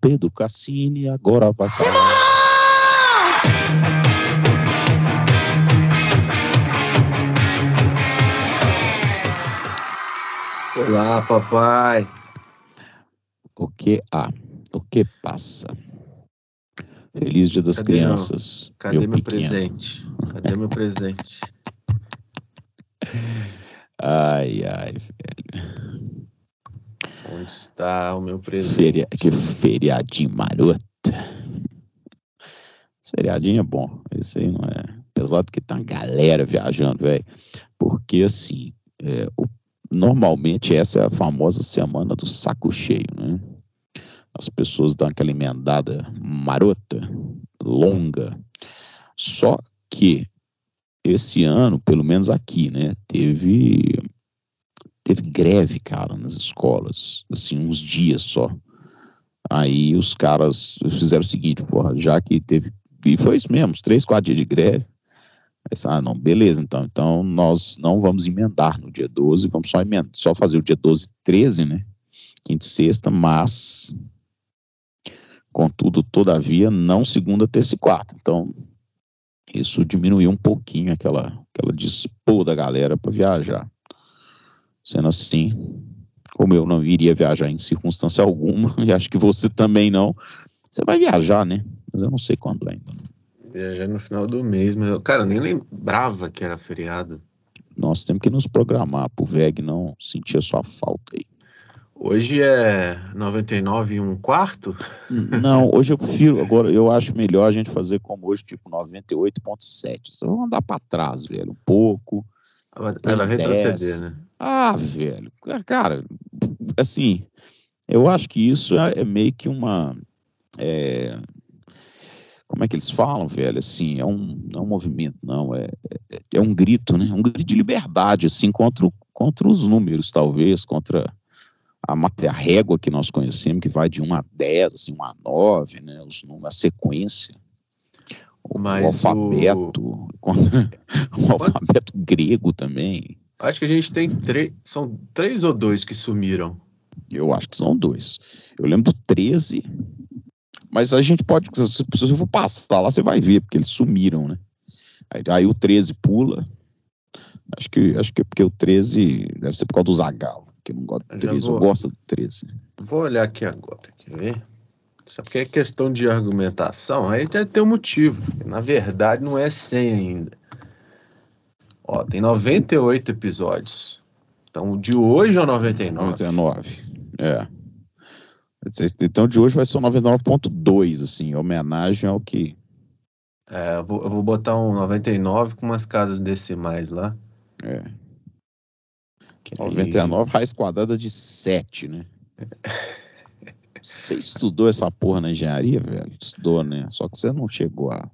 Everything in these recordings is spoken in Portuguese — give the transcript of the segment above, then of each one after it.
Pedro Cassini agora vai Olá, papai. O que há? O que passa? Feliz Dia das Cadê Crianças. Meu, cadê meu, pequeno. presente? Cadê meu presente? Ai, ai, velho. Onde está o meu presente? Feria... Que feriadinho maroto. Esse feriadinho é bom. Esse aí não é. Apesar de que tá uma galera viajando, velho. Porque assim, é, o... normalmente essa é a famosa semana do saco cheio, né? As pessoas dão aquela emendada marota, longa. Só que esse ano, pelo menos aqui, né, teve teve greve, cara, nas escolas, assim, uns dias só. Aí os caras fizeram o seguinte, porra, já que teve, e foi isso mesmo, três, quatro dias de greve. Aí, ah, não, beleza, então, então nós não vamos emendar no dia 12, vamos só emendar, só fazer o dia 12 e 13, né, quinta e sexta, mas, contudo, todavia, não segunda, terça e quarta. Então, isso diminuiu um pouquinho aquela, aquela dispor da galera para viajar. Sendo assim, como eu não iria viajar em circunstância alguma, e acho que você também não, você vai viajar, né? Mas eu não sei quando ainda. Viajar no final do mês, mas eu, cara, eu nem lembrava que era feriado. Nós temos que nos programar pro VEG não sentir a sua falta aí. Hoje é 99 e um quarto? Não, hoje eu prefiro, agora eu acho melhor a gente fazer como hoje, tipo 98.7. Só vamos andar para trás, velho, um pouco. Ela vai retroceder, né? Ah, velho, cara, assim, eu acho que isso é, é meio que uma. É, como é que eles falam, velho? Assim, é um, não é um movimento, não, é, é, é um grito, né? Um grito de liberdade, assim, contra, contra os números, talvez, contra a, a régua que nós conhecemos, que vai de 1 a 10, assim, 1 a 9, né? Os números, a sequência. O, Mas o alfabeto, o... o alfabeto grego também. Acho que a gente tem três. São três ou dois que sumiram? Eu acho que são dois. Eu lembro do 13, mas a gente pode. Se você for passar lá, você vai ver, porque eles sumiram, né? Aí, aí o 13 pula. Acho que, acho que é porque o 13 deve ser por causa do Zagalo, que eu não gosto do 13. Eu gosto do 13. Vou olhar aqui agora, quer ver? Só porque é questão de argumentação, aí já tem um motivo. Na verdade, não é 100 ainda. Ó, tem 98 episódios. Então, de hoje é o 99. 99, é. Então, de hoje vai ser o 99.2, assim, em homenagem ao que... É, eu vou, eu vou botar um 99 com umas casas decimais lá. É. Que 99, aí... raiz quadrada de 7, né? Você estudou essa porra na engenharia, velho? Estudou, né? Só que você não chegou a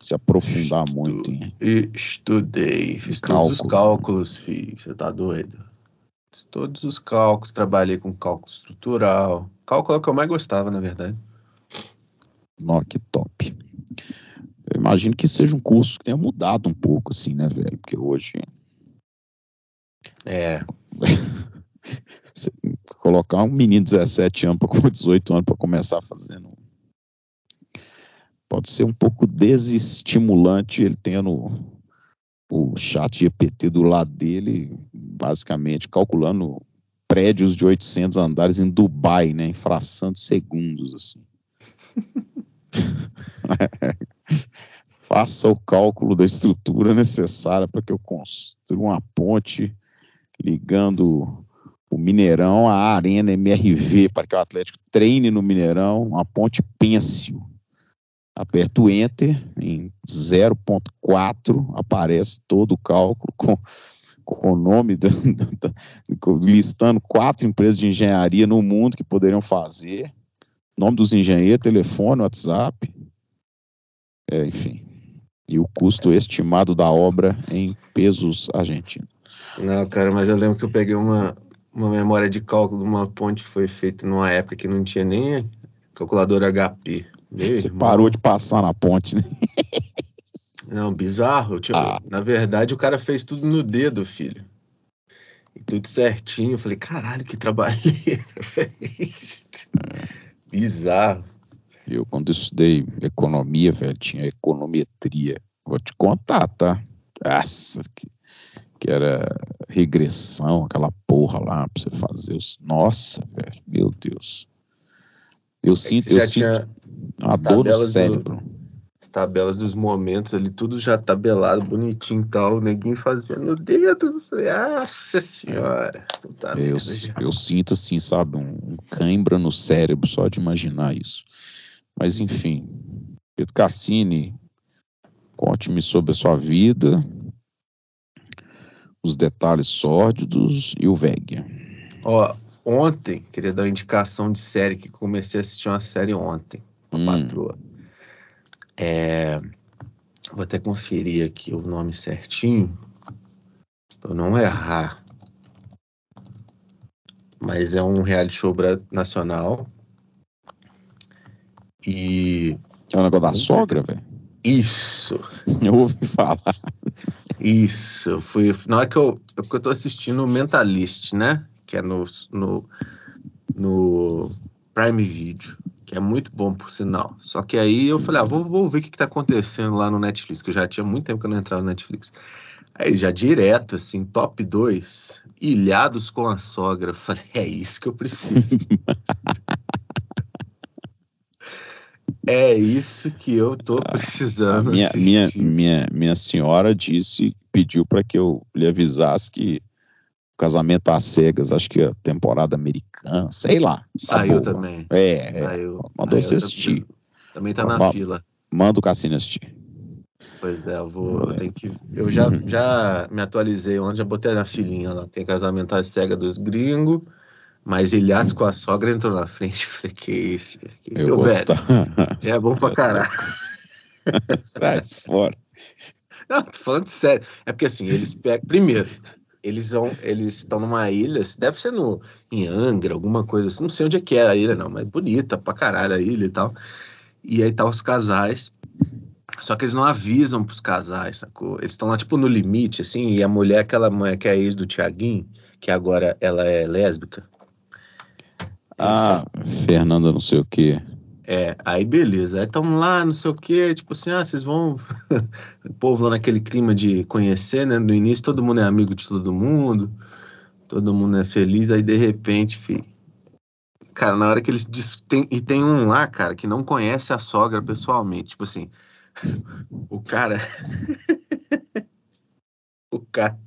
se aprofundar Estu... muito em. Estudei, fiz Cálculo. todos os cálculos, filho. Você tá doido? Fiz todos os cálculos, trabalhei com cálculo estrutural. Cálculo é o que eu mais gostava, na verdade. Nó, que top. Eu imagino que seja um curso que tenha mudado um pouco, assim, né, velho? Porque hoje. É. colocar um menino de 17 anos com 18 anos para começar fazendo pode ser um pouco desestimulante ele tendo o chat GPT do lado dele, basicamente calculando prédios de 800 andares em Dubai, né, em fração de segundos, assim. Faça o cálculo da estrutura necessária para que eu construa uma ponte ligando o Mineirão à Arena MRV para que o Atlético treine no Mineirão, uma ponte pêncil aperto o Enter, em 0.4 aparece todo o cálculo com, com o nome, listando quatro empresas de engenharia no mundo que poderiam fazer, nome dos engenheiros, telefone, WhatsApp, é, enfim, e o custo estimado da obra em pesos argentinos. Não, cara, mas eu lembro que eu peguei uma, uma memória de cálculo de uma ponte que foi feita numa época que não tinha nem calculadora HP. Meu Você irmão. parou de passar na ponte, né? Não, bizarro. Tipo, ah. Na verdade, o cara fez tudo no dedo, filho. tudo certinho. Eu falei, caralho, que trabalheira, Bizarro. Eu, quando estudei economia, velho, tinha econometria. Vou te contar, tá? Nossa, que, que era regressão, aquela porra lá pra você fazer os. Nossa, velho, meu Deus. Eu é sinto, eu sinto a dor no cérebro. Do as tabelas dos momentos ali, tudo já tabelado, bonitinho e tal, o neguinho fazendo o dedo. Nossa senhora. eu, eu sinto assim, sabe, um, um cãibra no cérebro só de imaginar isso. Mas enfim, Pedro Cassini, conte-me sobre a sua vida, os detalhes sórdidos e o VEG. Ó, ontem, queria dar uma indicação de série que comecei a assistir uma série ontem, a hum. patroa. É, vou até conferir aqui o nome certinho, para não errar. Mas é um reality show nacional. E. É o negócio da sogra, velho? Isso. Eu ouvi falar. Isso. Fui, não é que eu, é porque eu tô assistindo o Mentalist, né? Que é no, no, no Prime Video que é muito bom, por sinal. Só que aí eu falei, ah, vou, vou ver o que, que tá acontecendo lá no Netflix, que eu já tinha muito tempo que eu não entrava no Netflix. Aí já direto, assim, top 2, ilhados com a sogra. Eu falei, é isso que eu preciso. é isso que eu tô precisando. minha, minha, minha, minha senhora disse, pediu para que eu lhe avisasse que Casamento às Cegas, acho que é temporada americana, sei lá. Saiu também. É, é. Saiu. mandou você assistir. Também tá na fila. Manda o Cassino assistir. Pois é, eu vou. Eu, tenho que, eu já, uhum. já me atualizei ontem, já botei na filinha lá. Tem casamento às cegas dos gringos, mas Ilhados com a sogra entrou na frente. Eu falei, que isso? Que eu gosto. É bom pra caralho. Sai fora. Não, tô falando sério. É porque assim, eles pegam. Primeiro, eles vão, eles estão numa ilha, deve ser no, em Angra, alguma coisa assim, não sei onde é que é a ilha não, mas bonita pra caralho a ilha e tal. E aí tá os casais, só que eles não avisam pros casais, sacou? Eles estão lá tipo no limite, assim, e a mulher, aquela mulher que é ex do Tiaguinho, que agora ela é lésbica. Ah, Fernanda não sei o que. É, aí beleza. Aí estamos lá, não sei o quê, tipo assim, ah, vocês vão. o povo lá naquele clima de conhecer, né? No início todo mundo é amigo de todo mundo, todo mundo é feliz, aí de repente, filho. Cara, na hora que eles. Tem... E tem um lá, cara, que não conhece a sogra pessoalmente. Tipo assim, o cara. o cara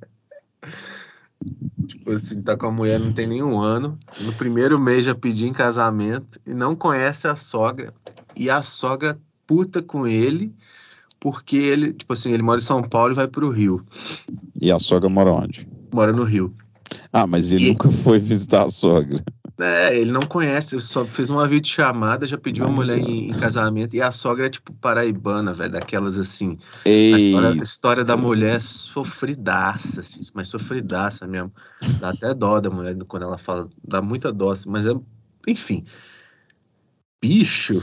Tipo assim, tá com a mulher não tem nenhum ano. No primeiro mês já pediu em casamento e não conhece a sogra. E a sogra puta com ele, porque ele, tipo assim, ele mora em São Paulo e vai pro Rio. E a sogra mora onde? Mora no Rio. Ah, mas ele e... nunca foi visitar a sogra. É, ele não conhece, só fez uma videochamada, já pediu uma mulher em, em, casamento, e a sogra é tipo paraibana, velho, daquelas assim. Ei. A história, a história da mulher sofridaça, assim, mas sofridaça mesmo. Dá até dó da mulher quando ela fala, dá muita dó, assim, mas é. Enfim. Bicho.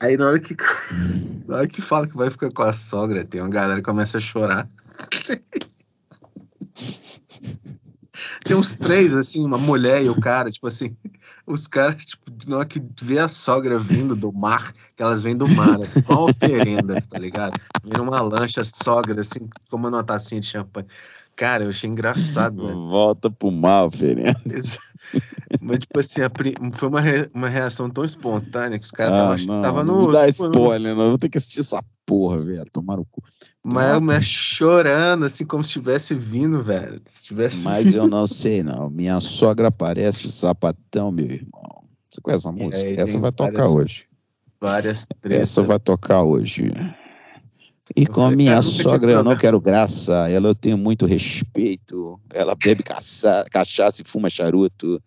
Aí na hora que. Na hora que fala que vai ficar com a sogra, tem uma galera que começa a chorar. Tem uns três, assim, uma mulher e o cara, tipo assim, os caras, tipo, na hora que vê a sogra vindo do mar, que elas vêm do mar, assim, igual oferendas, tá ligado? Vem uma lancha sogra, assim, como uma tacinha de champanhe. Cara, eu achei engraçado, né? Volta pro mar, oferenda. Mas, tipo assim, foi uma, re... uma reação tão espontânea que os caras ah, tava no. Não dá tipo, spoiler, não. Eu vou ter que assistir essa porra, velho. Tomar o cu. Mas, mas chorando, assim, como se estivesse vindo, velho. Se tivesse mas vindo. eu não sei, não. Minha sogra parece sapatão, meu irmão. Você conhece música? É, essa vai tocar várias, hoje. Várias tretas. Essa vai tocar hoje. E com a minha sogra eu não quero graça, ela eu tenho muito respeito. Ela bebe caça, cachaça e fuma charuto.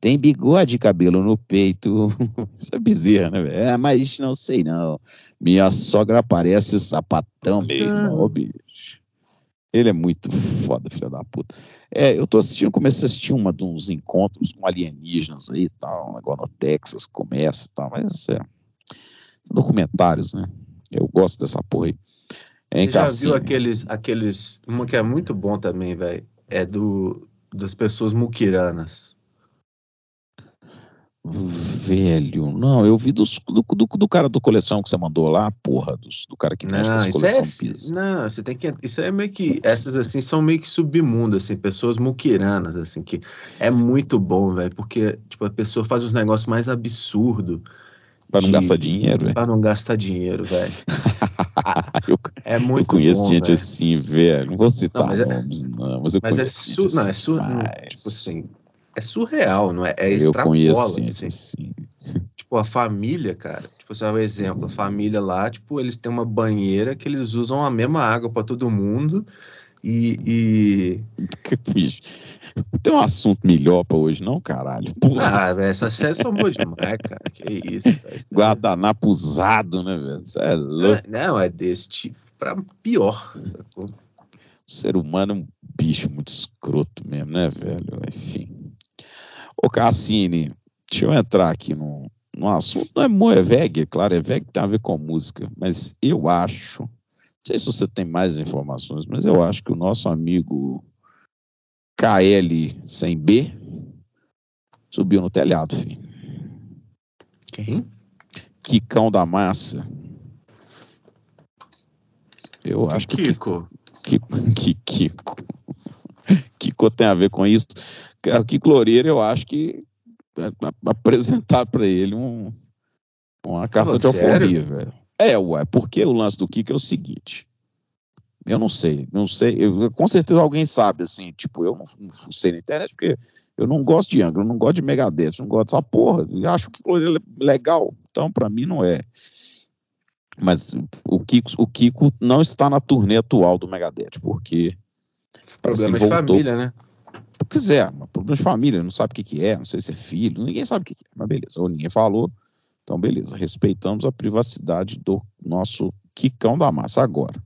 Tem bigode e cabelo no peito. Isso é bezerra, né, velho? É, mas não sei não. Minha sogra parece sapatão mesmo, ô bicho. Ele é muito foda, filho da puta. É, eu tô assistindo, comecei a assistir uma de uns encontros com alienígenas aí e tal, agora no Texas começa e tal, mas é. Documentários, né? Eu gosto dessa porra aí. É Você já viu aqueles, aqueles. Uma que é muito bom também, velho. É do das pessoas muquiranas. Velho, não, eu vi dos, do, do, do, cara do coleção que você mandou lá, porra, dos, do cara que mexe com as coleção é, pisa. Não, você tem que. Isso é meio que. Essas assim são meio que submundo, assim, pessoas muquiranas, assim, que é muito bom, velho, porque, tipo, a pessoa faz os negócios mais absurdos. Pra não de, gastar dinheiro, velho. Pra não gastar dinheiro, velho. é muito Eu conheço bom, gente véio. assim, velho. Não vou citar não, mas é- nomes, é, não, mas eu mas conheço. É su, não, é su, tipo assim, é surreal, não é? É eu conheço assim. gente assim. Tipo, a família, cara, tipo, você um exemplo, a família lá, tipo, eles têm uma banheira que eles usam a mesma água para todo mundo e... e... Tem um assunto melhor pra hoje, não, caralho? Porra. Ah, velho, essas séries são boas demais, cara. Que isso, velho. Guardanapo usado, né, velho? Isso é louco. Não, não, é desse tipo pra pior. Sacou? O ser humano é um bicho muito escroto mesmo, né, velho? Enfim. Ô, Cassini, deixa eu entrar aqui no, no assunto. Não é Moeveg, claro, é VEG que tem a ver com música, mas eu acho. Não sei se você tem mais informações, mas eu acho que o nosso amigo KL sem B subiu no telhado, filho. Quem? Kikão da Massa. Eu acho que. Kiko. Kiko. Kiko. Kiko tem a ver com isso. O Kiko Loureiro, eu acho que apresentar para ele um, uma carta de alforria, velho. É, ué, porque o lance do Kiko é o seguinte. Eu não sei, não sei. Eu, com certeza alguém sabe, assim, tipo, eu não, não sei na internet, porque eu não gosto de Angra, eu não gosto de Megadeth, não gosto dessa porra. Eu acho que é legal, então para mim não é. Mas o Kiko, o Kiko não está na turnê atual do Megadeth, porque. Problema de família, né? Pois é, problema de família, não sabe o que, que é, não sei se é filho, ninguém sabe o que, que é, mas beleza, ou ninguém falou, então beleza, respeitamos a privacidade do nosso Kikão da Massa agora.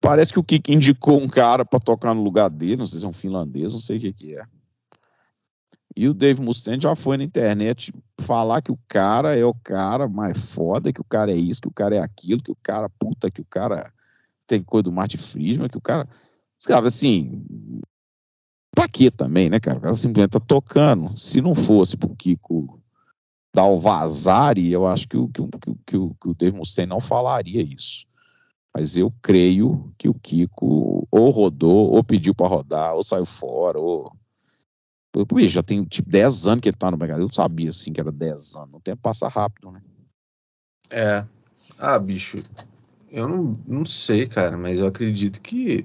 Parece que o Kik indicou um cara para tocar no lugar dele, não sei se é um finlandês, não sei o que, que é. E o Dave Mustaine já foi na internet falar que o cara é o cara mais foda, que o cara é isso, que o cara é aquilo, que o cara, puta, que o cara tem coisa do Martin Friedman, que o cara. Sabe, assim. Pra quê também, né, cara? O cara simplesmente tá tocando. Se não fosse pro Kiko dar o vazar, eu acho que o, que, que, o, que o Dave Mustaine não falaria isso. Mas eu creio que o Kiko ou rodou, ou pediu para rodar, ou saiu fora, ou. Bicho, já tem tipo 10 anos que ele tá no mercado. Eu não sabia assim que era 10 anos. O tempo passa rápido, né? É. Ah, bicho. Eu não, não sei, cara, mas eu acredito que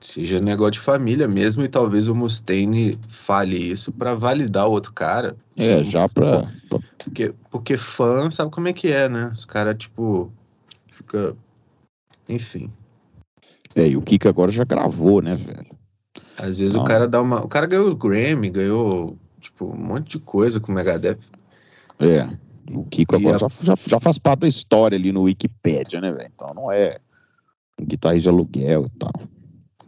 seja negócio de família mesmo e talvez o Mustaine fale isso para validar o outro cara. É, já pra. Porque, porque fã sabe como é que é, né? Os caras, tipo, fica enfim. É, e o Kika agora já gravou, né, velho? Às vezes Não. o cara dá uma. O cara ganhou o Grammy, ganhou, tipo, um monte de coisa com o Megadeth. É. O Kiko e agora a... já, já, já, faz parte da história ali no Wikipedia, né, velho? Então não é um guitarrista de aluguel e tal.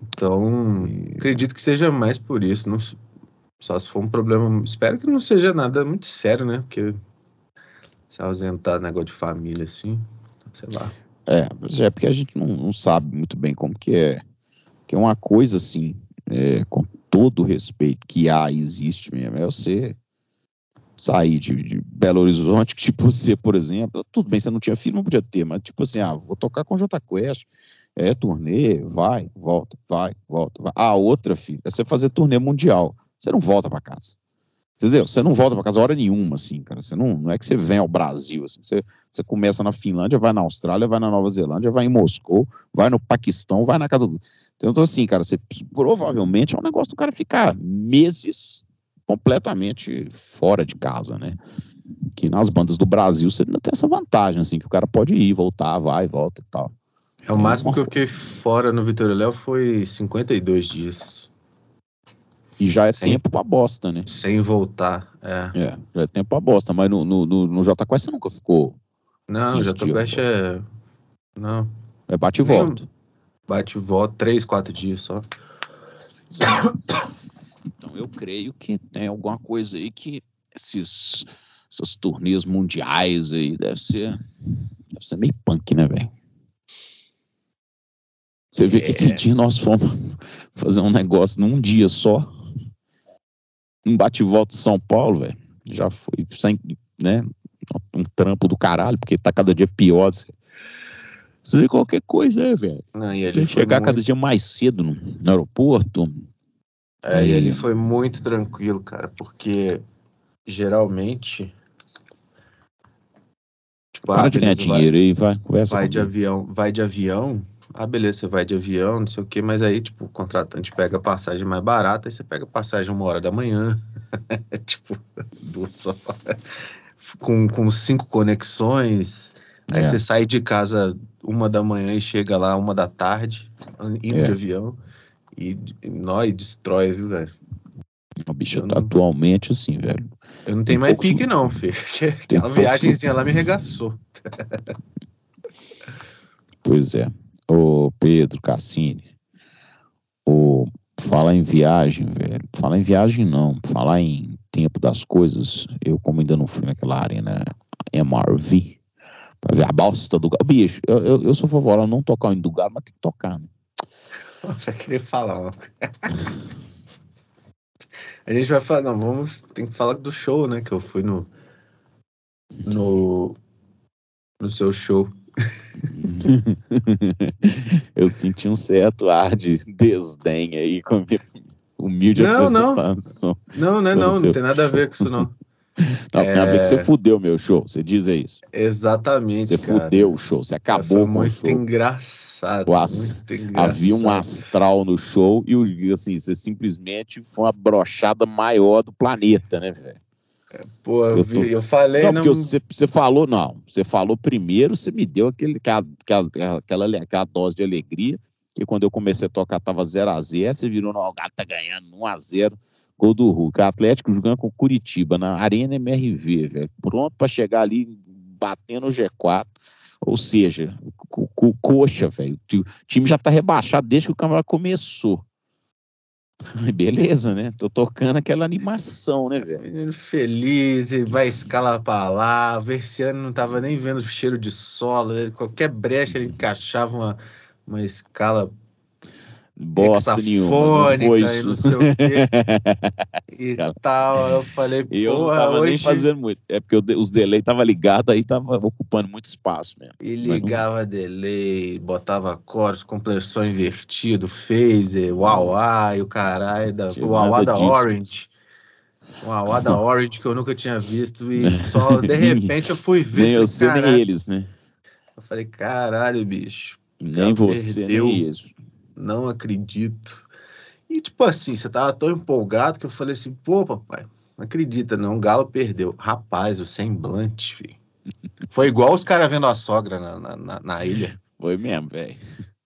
Então, e... acredito que seja mais por isso. Não, só se for um problema. Espero que não seja nada muito sério, né? Porque se ausentar negócio de família assim, sei lá. É, é porque a gente não, não, sabe muito bem como que é. Que é uma coisa assim, é, com todo o respeito que há, existe mesmo, é você sair de, de, Belo Horizonte, que tipo você, por exemplo, tudo bem, você não tinha filho, não podia ter, mas tipo assim, ah, vou tocar com J Quest, é turnê, vai, volta, vai, volta, vai. A outra, filho, é você fazer turnê mundial, você não volta para casa. Entendeu? Você não volta para casa hora nenhuma, assim, cara. Você não, não é que você vem ao Brasil, assim. Você, você começa na Finlândia, vai na Austrália, vai na Nova Zelândia, vai em Moscou, vai no Paquistão, vai na casa do. Então, assim, cara, você provavelmente é um negócio do cara ficar meses completamente fora de casa, né? Que nas bandas do Brasil você ainda tem essa vantagem, assim, que o cara pode ir, voltar, vai, volta e tal. É o máximo que eu fiquei fora no Vitor Léo foi 52 dias. E já é tempo pra bosta, né? Sem voltar, é. É, já é tempo pra bosta, mas no, no, no, no Jota Quest você nunca ficou. Não, Jota Quest é. Não. É bate e volta. Bate e volta, três, quatro dias só. Então eu creio que tem alguma coisa aí que esses, essas turnês mundiais aí deve ser. Deve ser meio punk, né, velho? Você vê é. que aquele dia nós fomos fazer um negócio num dia só. Um bate-volta de São Paulo, velho. Já foi sem, né? Um trampo do caralho, porque tá cada dia pior. Fazer qualquer coisa, é, velho. Chegar muito... cada dia mais cedo no, no aeroporto. É, e ele foi muito tranquilo, cara, porque geralmente. Tipo, Para ah, de ganhar dinheiro aí, vai, conversa. Vai de avião, vai de avião. Ah, beleza, você vai de avião, não sei o quê, mas aí, tipo, o contratante pega passagem mais barata, aí você pega passagem uma hora da manhã. tipo, duas horas. Com, com cinco conexões. Aí é. você sai de casa uma da manhã e chega lá uma da tarde, indo é. de avião. E, nós destrói, viu, velho? O bicho tá não... atualmente assim, velho. Eu não tenho mais pique, não, filho. Aquela viagemzinha lá me regaçou. pois é. Ô Pedro Cassini, o falar em viagem, velho. Falar em viagem não, falar em tempo das coisas. Eu, como ainda não fui naquela arena MRV, pra ver a bosta do galo. Bicho, eu, eu, eu sou favorável a não tocar o do galo, mas tem que tocar, né? Já queria falar. A gente vai falar, não, vamos, tem que falar do show, né? Que eu fui no. No. No seu show. eu senti um certo ar de desdém aí com a minha humilde não, apresentação. Não, não, não, é não, não tem nada a ver com isso, não. Não, é... tem a ver que você fudeu meu show, você diz isso. Exatamente. Você cara. fudeu o show, você acabou com o show. Engraçado, As... muito engraçado. Havia um astral no show e assim, você simplesmente foi uma brochada maior do planeta, né, velho? É, pô, eu, tô... eu falei. Não, não... porque você, você falou, não. Você falou primeiro, você me deu aquele, aquela, aquela, aquela dose de alegria. Que quando eu comecei a tocar tava 0x0, você virou, não, o gato tá ganhando 1x0. Gol do Hulk. O Atlético jogando com Curitiba na Arena MRV, velho. Pronto para chegar ali batendo o G4. Ou seja, co coxa, velho. O time já tá rebaixado desde que o campeonato começou. Beleza, né? Tô tocando aquela animação, né, velho? Feliz, vai escalar a palavra. Esse ano não tava nem vendo o cheiro de solo. Qualquer brecha ele encaixava uma, uma escala bosta nenhuma. Não foi isso. Não sei o quê. e tal. Eu falei, eu não tava hoje... nem fazendo muito. É porque os delay tava ligado, aí tava ocupando muito espaço mesmo. E ligava não... delay, botava cores, compressor invertido, phaser, uauá e o caralho da uauá da disso. Orange. Um uauá da Orange que eu nunca tinha visto e só de repente eu fui ver. Nem eu sei, nem eles, né? Eu falei, caralho, bicho. Nem você, perdeu. nem eles não acredito. E tipo assim, você tava tão empolgado que eu falei assim, pô, papai, não acredita, não, o Galo perdeu. Rapaz, o semblante, filho. Foi igual os caras vendo a sogra na, na, na ilha. Foi mesmo, velho.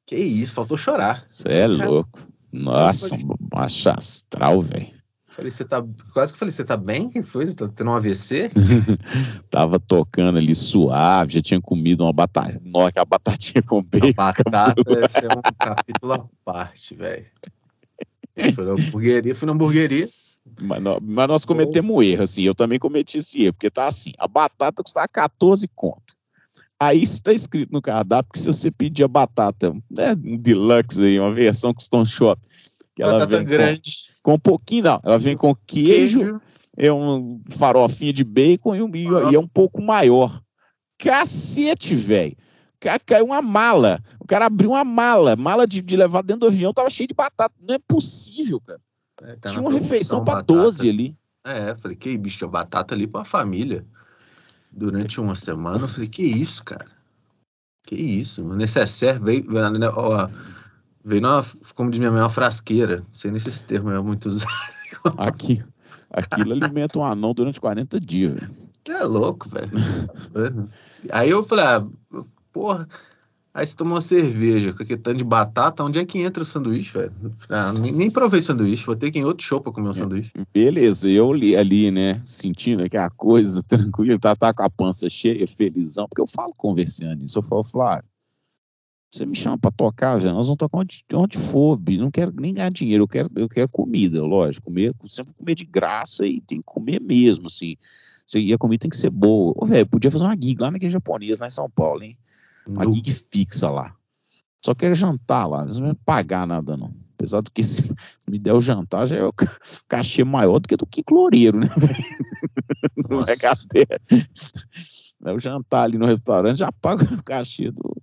Que isso, faltou chorar. Você é louco. Nossa, um macho astral, velho. Falei, você tá. Quase que falei, você tá bem? Que foi? Você tá tendo um AVC? Tava tocando ali suave, já tinha comido uma batata. Nossa, a batatinha com bacon. A batata deve ser um capítulo à parte, velho. Fui na hamburgueria, fui na hamburgueria. Mas, nós, mas nós cometemos um erro, assim. Eu também cometi esse erro, porque tá assim: a batata custava 14 conto. Aí está escrito no cardápio que se você pedir a batata, né, um deluxe aí, uma versão custom shop, que ela batata grande. Com, com, um pouquinho, não. Ela vem com queijo, queijo. é um farofinha de bacon e, um, e é um pouco maior. Cacete, velho. Caiu uma mala. O cara abriu uma mala. Mala de, de levar dentro do avião, tava cheio de batata. Não é possível, cara. É, tá Tinha uma refeição para 12 ali. É, falei, que bicho, batata ali pra família. Durante uma semana, eu falei, que isso, cara? Que isso? O necessaire veio, ó, Veio como diz minha mãe, uma frasqueira. Sei nem se esse termo é muito usado. Aqui, aquilo alimenta um anão durante 40 dias, velho. É louco, velho. Aí eu falei, ah, porra. Aí você tomou uma cerveja com aquele tanto de batata, onde é que entra o sanduíche, velho? Ah, nem, nem, provei sanduíche, vou ter que ir em outro show pra comer um sanduíche. Beleza, eu li ali, né, sentindo que a coisa tranquila, tá, tá com a pança cheia, felizão, porque eu falo conversando isso, eu falo, Flávio, você me chama para tocar, velho, nós vamos tocar onde, onde for, bicho. não quero nem ganhar dinheiro, eu quero, eu quero comida, lógico, comer, sempre comer de graça e tem que comer mesmo, assim. E a comida tem que ser boa. Ô, velho, podia fazer uma gig lá na igreja japonesa, lá em São Paulo, hein? Uma gig fixa lá. Só quero jantar lá, não vai pagar nada não. Apesar do que se me der o jantar, já é o cachê maior do que do que cloreiro, né? Não é o jantar ali no restaurante já paga o cachê do,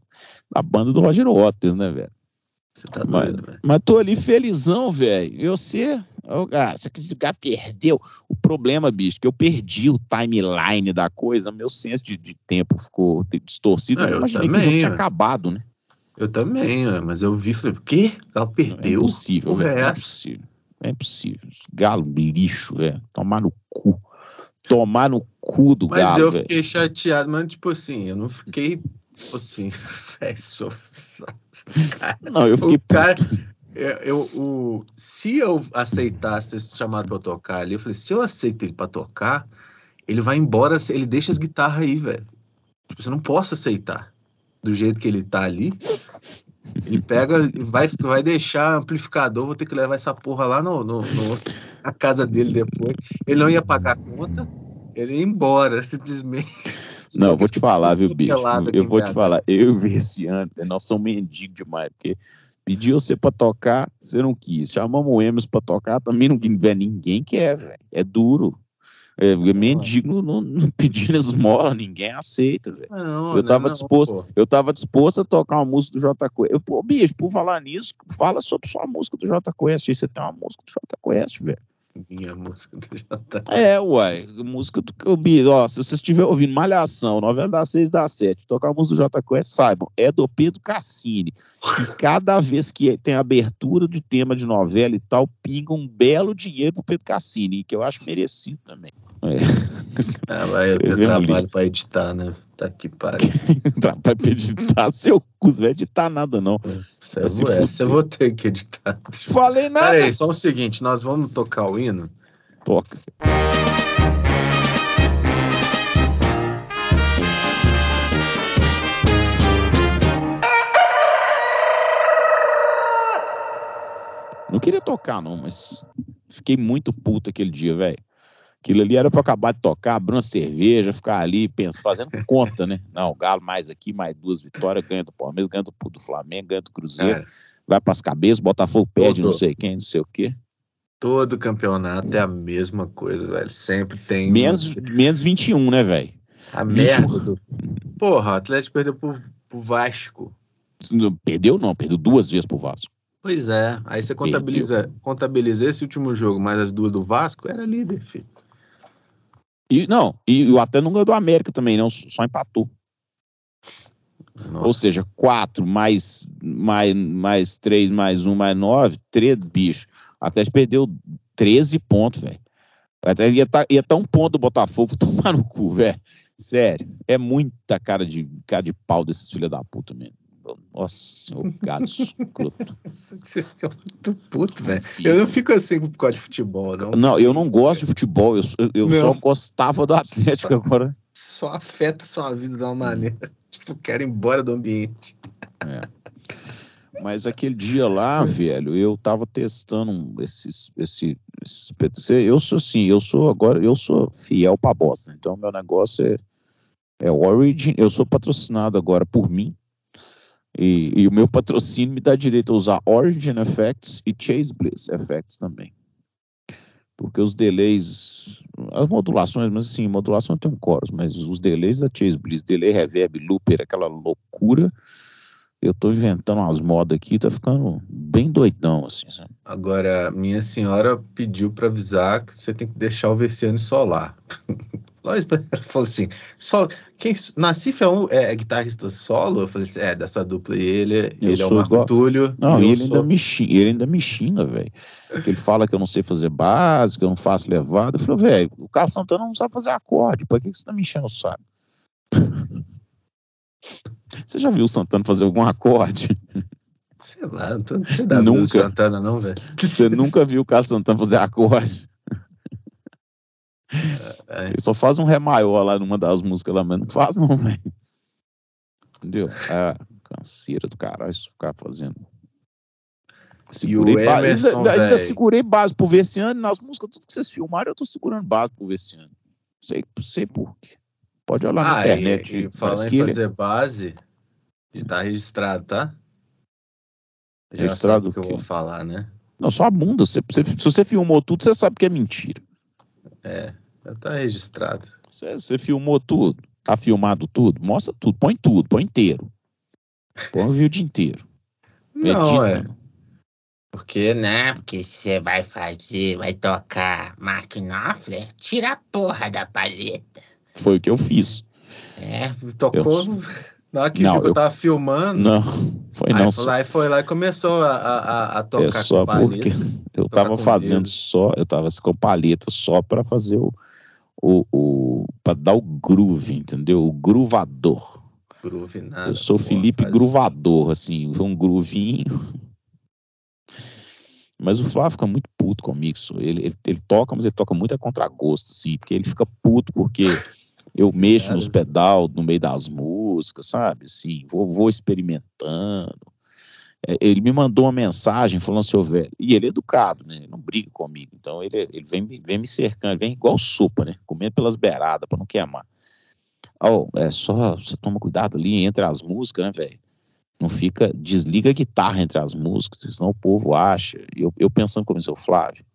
da banda do Roger Waters, né, velho? Você tá doido, velho. Mas tô ali felizão, velho. E você, ah, você acredita que o perdeu? O problema, bicho, que eu perdi o timeline da coisa, meu senso de, de tempo ficou distorcido. Ah, eu, eu imaginei também, que o jogo tinha acabado, né? Eu também, mas eu vi e falei, o quê? Ela perdeu? É impossível, velho. É, é impossível. É impossível. Galo, lixo, velho. Tomar no cu. Tomar no cu do mas galo. Mas eu véio. fiquei chateado, mas tipo assim, eu não fiquei tipo assim, velho, sou... Não, eu fiquei. O cara, eu, eu, o, se eu aceitasse esse chamado pra tocar ali, eu falei, se eu aceito ele pra tocar, ele vai embora, ele deixa as guitarras aí, velho. Tipo, você não posso aceitar do jeito que ele tá ali. Ele pega e vai, vai deixar amplificador, vou ter que levar essa porra lá no, no, no, na casa dele depois. Ele não ia pagar a conta, ele ia embora, simplesmente. Não, eu vou te falar, viu, bicho? Eu vou te falar, eu vi esse ano, nós somos mendigos demais, porque pediu você pra tocar, você não quis. Chamamos o Emerson pra tocar, também não quis. Ninguém quer, velho. É duro. É, mendigo não, não pedindo esmola, ninguém aceita, velho. Eu tava não, disposto, eu tava disposto a tocar uma música do J Quest. Eu, pô, bicho, por falar nisso, fala sobre sua música do J Quest. Você tem uma música do J Quest, velho. Minha música do J É, uai, música do que eu vi. Ó, se você estiver ouvindo Malhação, novela das seis das sete, tocar a música do J Quest, saibam, é do Pedro Cassini. E cada vez que tem abertura de tema de novela e tal, pinga um belo dinheiro pro Pedro Cassini, que eu acho merecido também. É. Ah, vai eu tenho trabalho para editar, né? Tá que pariu. trabalho para editar, seu cu, não vai editar nada, não. Você eu, vou, essa eu vou ter que editar. Falei nada. Peraí, só o seguinte: nós vamos tocar o hino. Toca. Não queria tocar, não, mas fiquei muito puto aquele dia, velho. Aquilo ali era para acabar de tocar, abrir uma cerveja, ficar ali pensando, fazendo conta, né? Não, o Galo mais aqui, mais duas vitórias, ganha do Palmeiras, ganha do, do Flamengo, ganha do Cruzeiro, é. vai para as cabeças, Botafogo pede não sei quem, não sei o quê. Todo campeonato é a mesma coisa, velho. Sempre tem. Menos, menos 21, né, velho? A merda do. Porra, o Atlético perdeu pro, pro Vasco. Perdeu não, perdeu duas vezes pro Vasco. Pois é, aí você contabiliza, contabiliza esse último jogo, mais as duas do Vasco, era líder, filho. E, não, e o até não ganhou do América também, não, só empatou. Nossa. Ou seja, quatro mais, mais, mais três, mais um, mais nove, três, bicho. Até perdeu 13 pontos, velho. Até ia estar tá, ia tá um ponto do Botafogo tomar no cu, velho. Sério, é muita cara de, cara de pau desses filhos da puta mesmo. Nossa, o cara escroto. Você fica muito puto, velho. Eu não fico assim por causa de futebol, não. Não, eu não gosto de futebol, eu, eu só gostava do Atlético só, agora. Só afeta sua vida de uma maneira. Tipo, quero ir embora do ambiente. É. Mas aquele dia lá, velho, eu tava testando esses, esse, esse, eu sou assim, eu sou agora, eu sou fiel pra bosta. Então meu negócio é é Origin, eu sou patrocinado agora por mim e, e, o meu patrocínio me dá direito a usar Origin Effects e Chase Bliss Effects também. Porque os delays, as modulações, mas assim, modulação tem um chorus, mas os delays da Chase Bliss, delay, reverb, looper, aquela loucura, eu tô inventando umas modas aqui, tá ficando bem doidão, assim, sabe? Agora, minha senhora pediu para avisar que você tem que deixar o Versiano solar. Lois falou assim: só, quem, Nassif é, um, é, é, guitarrista solo? Eu falei assim: é, dessa dupla e ele, ele é o Marco igual... Túlio. Não, ele, sou... ainda me xinga, ele ainda me xinga, velho. Ele fala que eu não sei fazer base, que eu não faço levada. Eu falei, velho, o Carlos Santana não sabe fazer acorde, por que, que você tá me enchendo o saco? Você já viu o Santana fazer algum acorde? Sei lá, não tô nunca, Santana, não, velho. Você nunca viu o Carlos Santana fazer acorde? É, é. Ele só faz um Ré maior lá numa das músicas lá, mas não faz, não, velho. Entendeu? É, canseira do caralho isso ficar fazendo. Segurei e o Emerson, ainda, ainda, segurei base pro Versiano nas músicas, tudo que vocês filmaram, eu tô segurando base pro Versiano. Sei, sei por quê. Pode olhar ah, na internet. E, e falando em fazer base, de tá registrado, tá? Registrado o que eu vou falar, né? Não, só a bunda. Você- você- se você filmou tudo, você sabe que é mentira. É, já tá registrado. Você, você filmou tudo, tá filmado tudo, mostra tudo, põe tudo, põe inteiro. Põe o vídeo inteiro. Não, é. Porque, né? Porque você vai fazer, vai tocar Mark Knopfler, tira a porra da palheta. Foi o que eu fiz. É, Tocou. Eu- Na hora que Não, que eu tava filmando. Não, foi aí, não. foi lá, e foi lá e começou a, a, a- tocar é só porque eu tava fazendo dedo. só, eu tava com palheta só pra fazer o, o, o para dar o groove, entendeu? O gruvador. Groove, nada. eu sou Felipe faz- Gruvador, assim, um groovinho. Mas o Flávio fica muito puto comigo. Ele, ele, ele toca, mas ele toca muito a contragosto, assim, porque ele fica puto porque eu mexo nos pedal no meio das músicas, sabe? Assim, vou, vou experimentando. É, ele me mandou uma mensagem falando assim, ô velho, e ele é educado, né? Ele não briga comigo. Então ele, ele vem, me- vem me cercando, vem igual sopa, né? Comendo pelas beiradas pra não queimar. Ó, é só, você toma cuidado ali entre as músicas, né, velho? Não fica, desliga a guitarra entre as músicas, senão o povo acha. Eu, eu pensando como seu Flávio,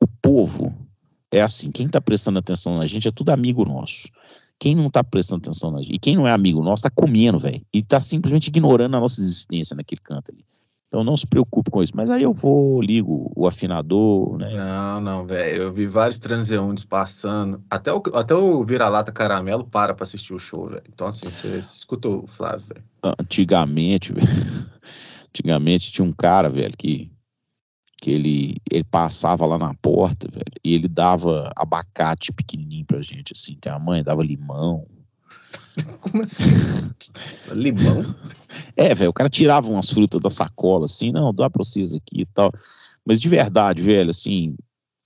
o povo é assim, quem tá prestando atenção na gente é tudo amigo nosso. Quem não tá prestando atenção na gente, e quem não é amigo nosso, tá comendo, velho. E tá simplesmente ignorando a nossa existência naquele canto ali. Então não se preocupe com isso. Mas aí eu vou, ligo o afinador, né? Não, não, velho. Eu vi vários transeuntes passando. Até o, até o vira-lata caramelo para pra assistir o show, velho. Então, assim, você, você escutou o Flávio, velho. antigamente, velho, antigamente tinha um cara, velho, que, que ele, ele passava lá na porta, velho, e ele dava abacate pequenininho pra gente, assim, tem a mãe, dava limão. Como assim? Limão? É, velho, o cara tirava umas frutas da sacola, assim, não, dá pra vocês aqui e tal. Mas de verdade, velho, assim,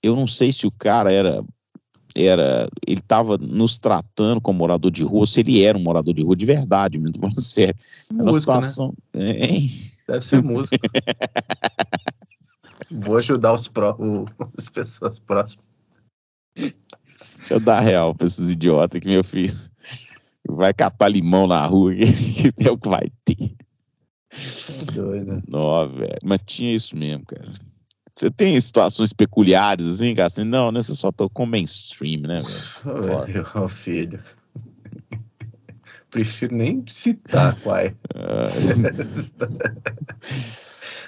eu não sei se o cara era, era, ele tava nos tratando como morador de rua, se ele era um morador de rua de verdade, mesmo, falando sério. Era uma Músico, né? situação, é, hein? Deve ser músico. Vou ajudar os pró o- as pessoas próximas. Deixa eu dar real pra esses idiotas que meu filho vai catar limão na rua, que é o que vai ter. Doido. Não, velho. Mas tinha isso mesmo, cara. Você tem situações peculiares, assim, cara? Assim, não, né? Você só tocou mainstream, né, velho? Ô, filho. Prefiro nem citar qual é.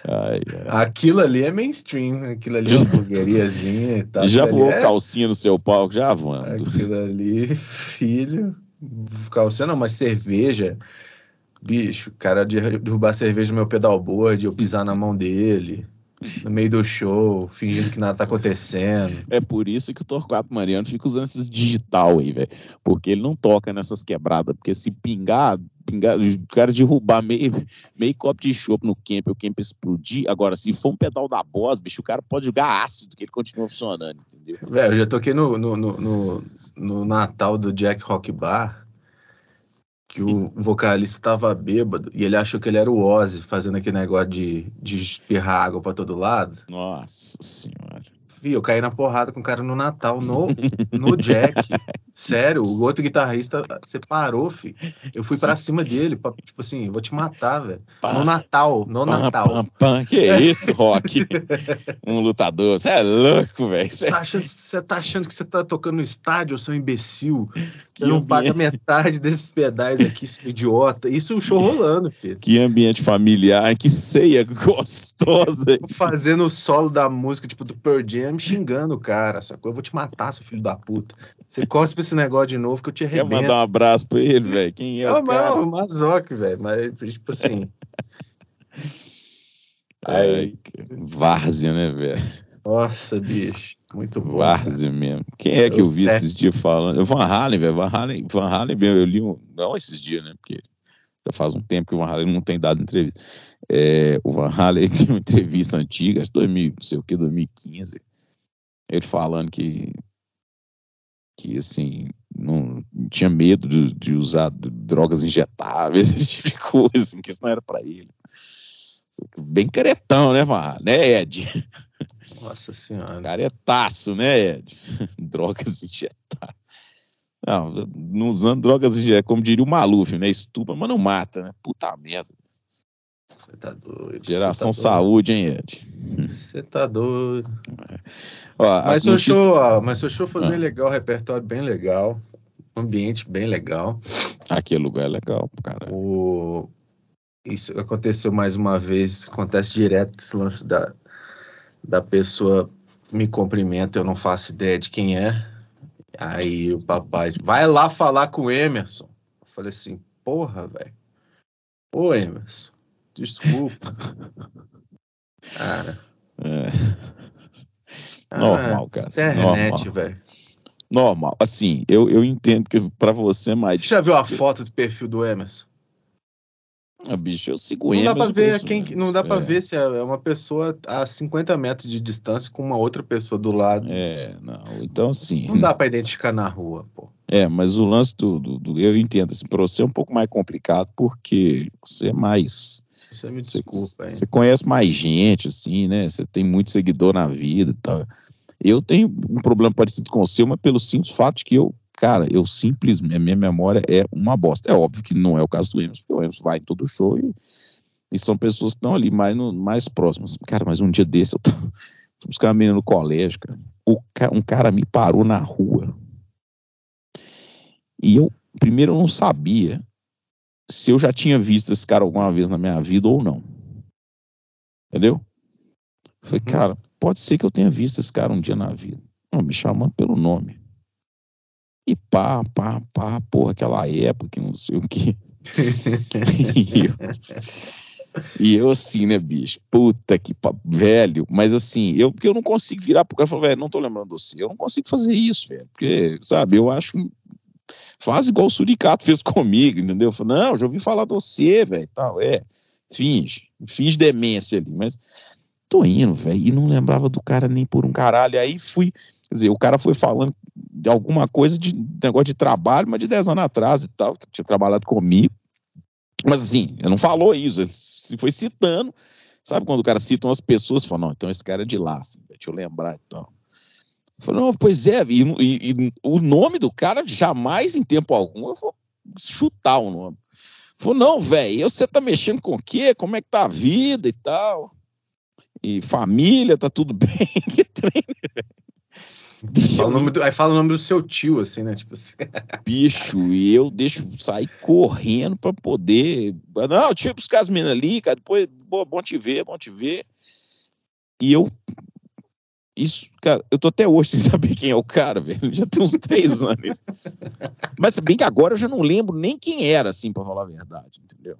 Ai, ai. Aquilo ali é mainstream. Aquilo ali é uma hamburgueriazinha e tal. já voou é- calcinha no seu palco? Já vamos. Aquilo ali, filho. Calcinha não, mas cerveja. Bicho, o cara de- derrubar cerveja no meu pedalboard, eu pisar na mão dele, no meio do show, fingindo que nada tá acontecendo. É por isso que o Torquato Mariano fica usando esses digital aí, velho. Porque ele não toca nessas quebradas. Porque se pingar, pingar o cara derrubar meio, meio copo de chopp no camp, o camp explodir. Agora, se for um pedal da boss, bicho, o cara pode jogar ácido, que ele continua funcionando, entendeu? Velho, eu já toquei no, no, no, no- no Natal do Jack Rock Bar, que o vocalista tava bêbado e ele achou que ele era o Ozzy fazendo aquele negócio de, de espirrar água pra todo lado. Nossa senhora. Fih, eu caí na porrada com o cara no Natal, no, no Jack. Sério, o outro guitarrista separou, fi. Eu fui pra cima dele, pra, tipo assim, vou te matar, velho. No Natal, no Natal. pam, pam. Que isso, Rock? um lutador. Você é louco, velho. Você tá, achando, tá achando que você tá tocando no estádio, seu imbecil? Que não paga metade desses pedais aqui, seu idiota. Isso é o show rolando, filho. Que ambiente familiar, que ceia gostosa. Fazendo o solo da música, tipo, do Pearl Jam, xingando o cara, sacou? Eu vou te matar, seu filho da puta. Você cospe esse negócio de novo que eu te Quer arrebento. mandar um abraço pra ele, velho? Quem é Não, o cara? não, o Mazoc, velho. Mas, tipo assim. Ai, que- Várzea, né, velho? Nossa, bicho. Muito bom. Várzea mesmo. Quem é que Eu eu vi sei. esses dias falando? Van Halen, velho. Van Halen, Van Halen mesmo. Eu li um. Não esses dias, né? Porque já faz um tempo que o Van Halen não tem dado entrevista. É, o Van Halen tem uma entrevista antiga, acho que 2000, não sei o que, 2015. Ele falando que. Que assim. Não tinha medo de, de usar drogas injetáveis, esse tipo de coisa, assim, que isso não era pra ele. Bem caretão, né, Halen? Né, Ed? Nossa senhora. Caretaço, né, Ed? drogas injetadas. Não, não usando drogas injetadas, como diria o Maluf, né? Estupra, mas não mata, né? Puta merda. Você tá doido. Geração tá Saúde, hein, Ed? doido. Você tá doido. Ó, a Mas notícia- show, ó, mas seu show foi Ah. bem legal, repertório bem legal, ambiente bem legal. Aquele lugar é legal, cara. O... Isso aconteceu mais uma vez, acontece direto esse lance da, da pessoa me cumprimenta, eu não faço ideia de quem é. Aí o papai, vai lá falar com o Emerson. Eu falei assim, porra, velho. Ô Emerson, desculpa. Cara, É. ah, Normal, cara. Internet, Normal. velho. Normal. Assim, eu, eu entendo que pra você é mais. Você já viu a foto do perfil do Emerson? Ah, bicho, eu sigo Não ele. dá ver quem, não dá pra É. ver se é uma pessoa a 50 metros de distância com uma outra pessoa do lado. É, não. Então, assim. Não dá pra identificar na rua, pô. É, mas o lance do, do, do- Eu entendo, assim, pra você é um pouco mais complicado, porque você é mais. Você me desculpa, você conhece mais gente, assim, né? Você tem muito seguidor na vida e tal. Eu tenho um problema parecido com o seu, mas pelo simples fato de que eu, cara, eu simplesmente, a minha memória é uma bosta. É óbvio que não é o caso do Emerson, porque o Emerson vai em todo show e, e são pessoas que estão ali mais, no- mais próximas. Cara, mas um dia desse eu tava fui buscar uma menina no colégio, cara. O um cara me parou na rua. E eu, primeiro, eu não sabia se eu já tinha visto esse cara alguma vez na minha vida ou não. Entendeu? Eu Falei, Uhum. cara, pode ser que eu tenha visto esse cara um dia na vida. Não, me chamando pelo nome. E pá, pá, pá, porra, aquela época, que não sei o quê. e, eu, e eu assim, né, bicho? Puta que pa- velho. Mas assim, eu, porque eu não consigo virar pro cara e falar, velho, não tô lembrando você. Eu não consigo fazer isso, velho. Porque, sabe, eu acho. Faz igual o Suricato fez comigo, entendeu? Eu falei, não, já ouvi falar de você, velho, tal. É, finge. Finge demência ali, mas tô indo, velho, e não lembrava do cara nem por um caralho. Aí fui, quer dizer, o cara foi falando de alguma coisa de negócio de trabalho, mas de 10 anos atrás e tal, tinha trabalhado comigo. Mas assim, ele não falou isso, ele se foi citando. Sabe quando o cara cita umas pessoas fala, não, então esse cara é de lá, assim, deixa eu lembrar e tal. Eu falei, não, pois é, e, e- e o nome do cara jamais, em tempo algum, eu vou chutar o nome. Falou, não, velho, você tá mexendo com o quê? Como é que tá a vida e tal? E família, tá tudo bem? Que trem. Fala o nome do- aí fala o nome do seu tio, assim, né? Tipo assim. bicho, e eu deixo sair correndo pra poder. Não, ir buscar as meninas ali, cara. Depois, bom, bom te ver, bom te ver. E eu. Isso, cara, eu tô até hoje sem saber quem é o cara, velho. Já tem uns três anos. Mas bem que agora eu já não lembro nem quem era, assim, pra falar a verdade, entendeu?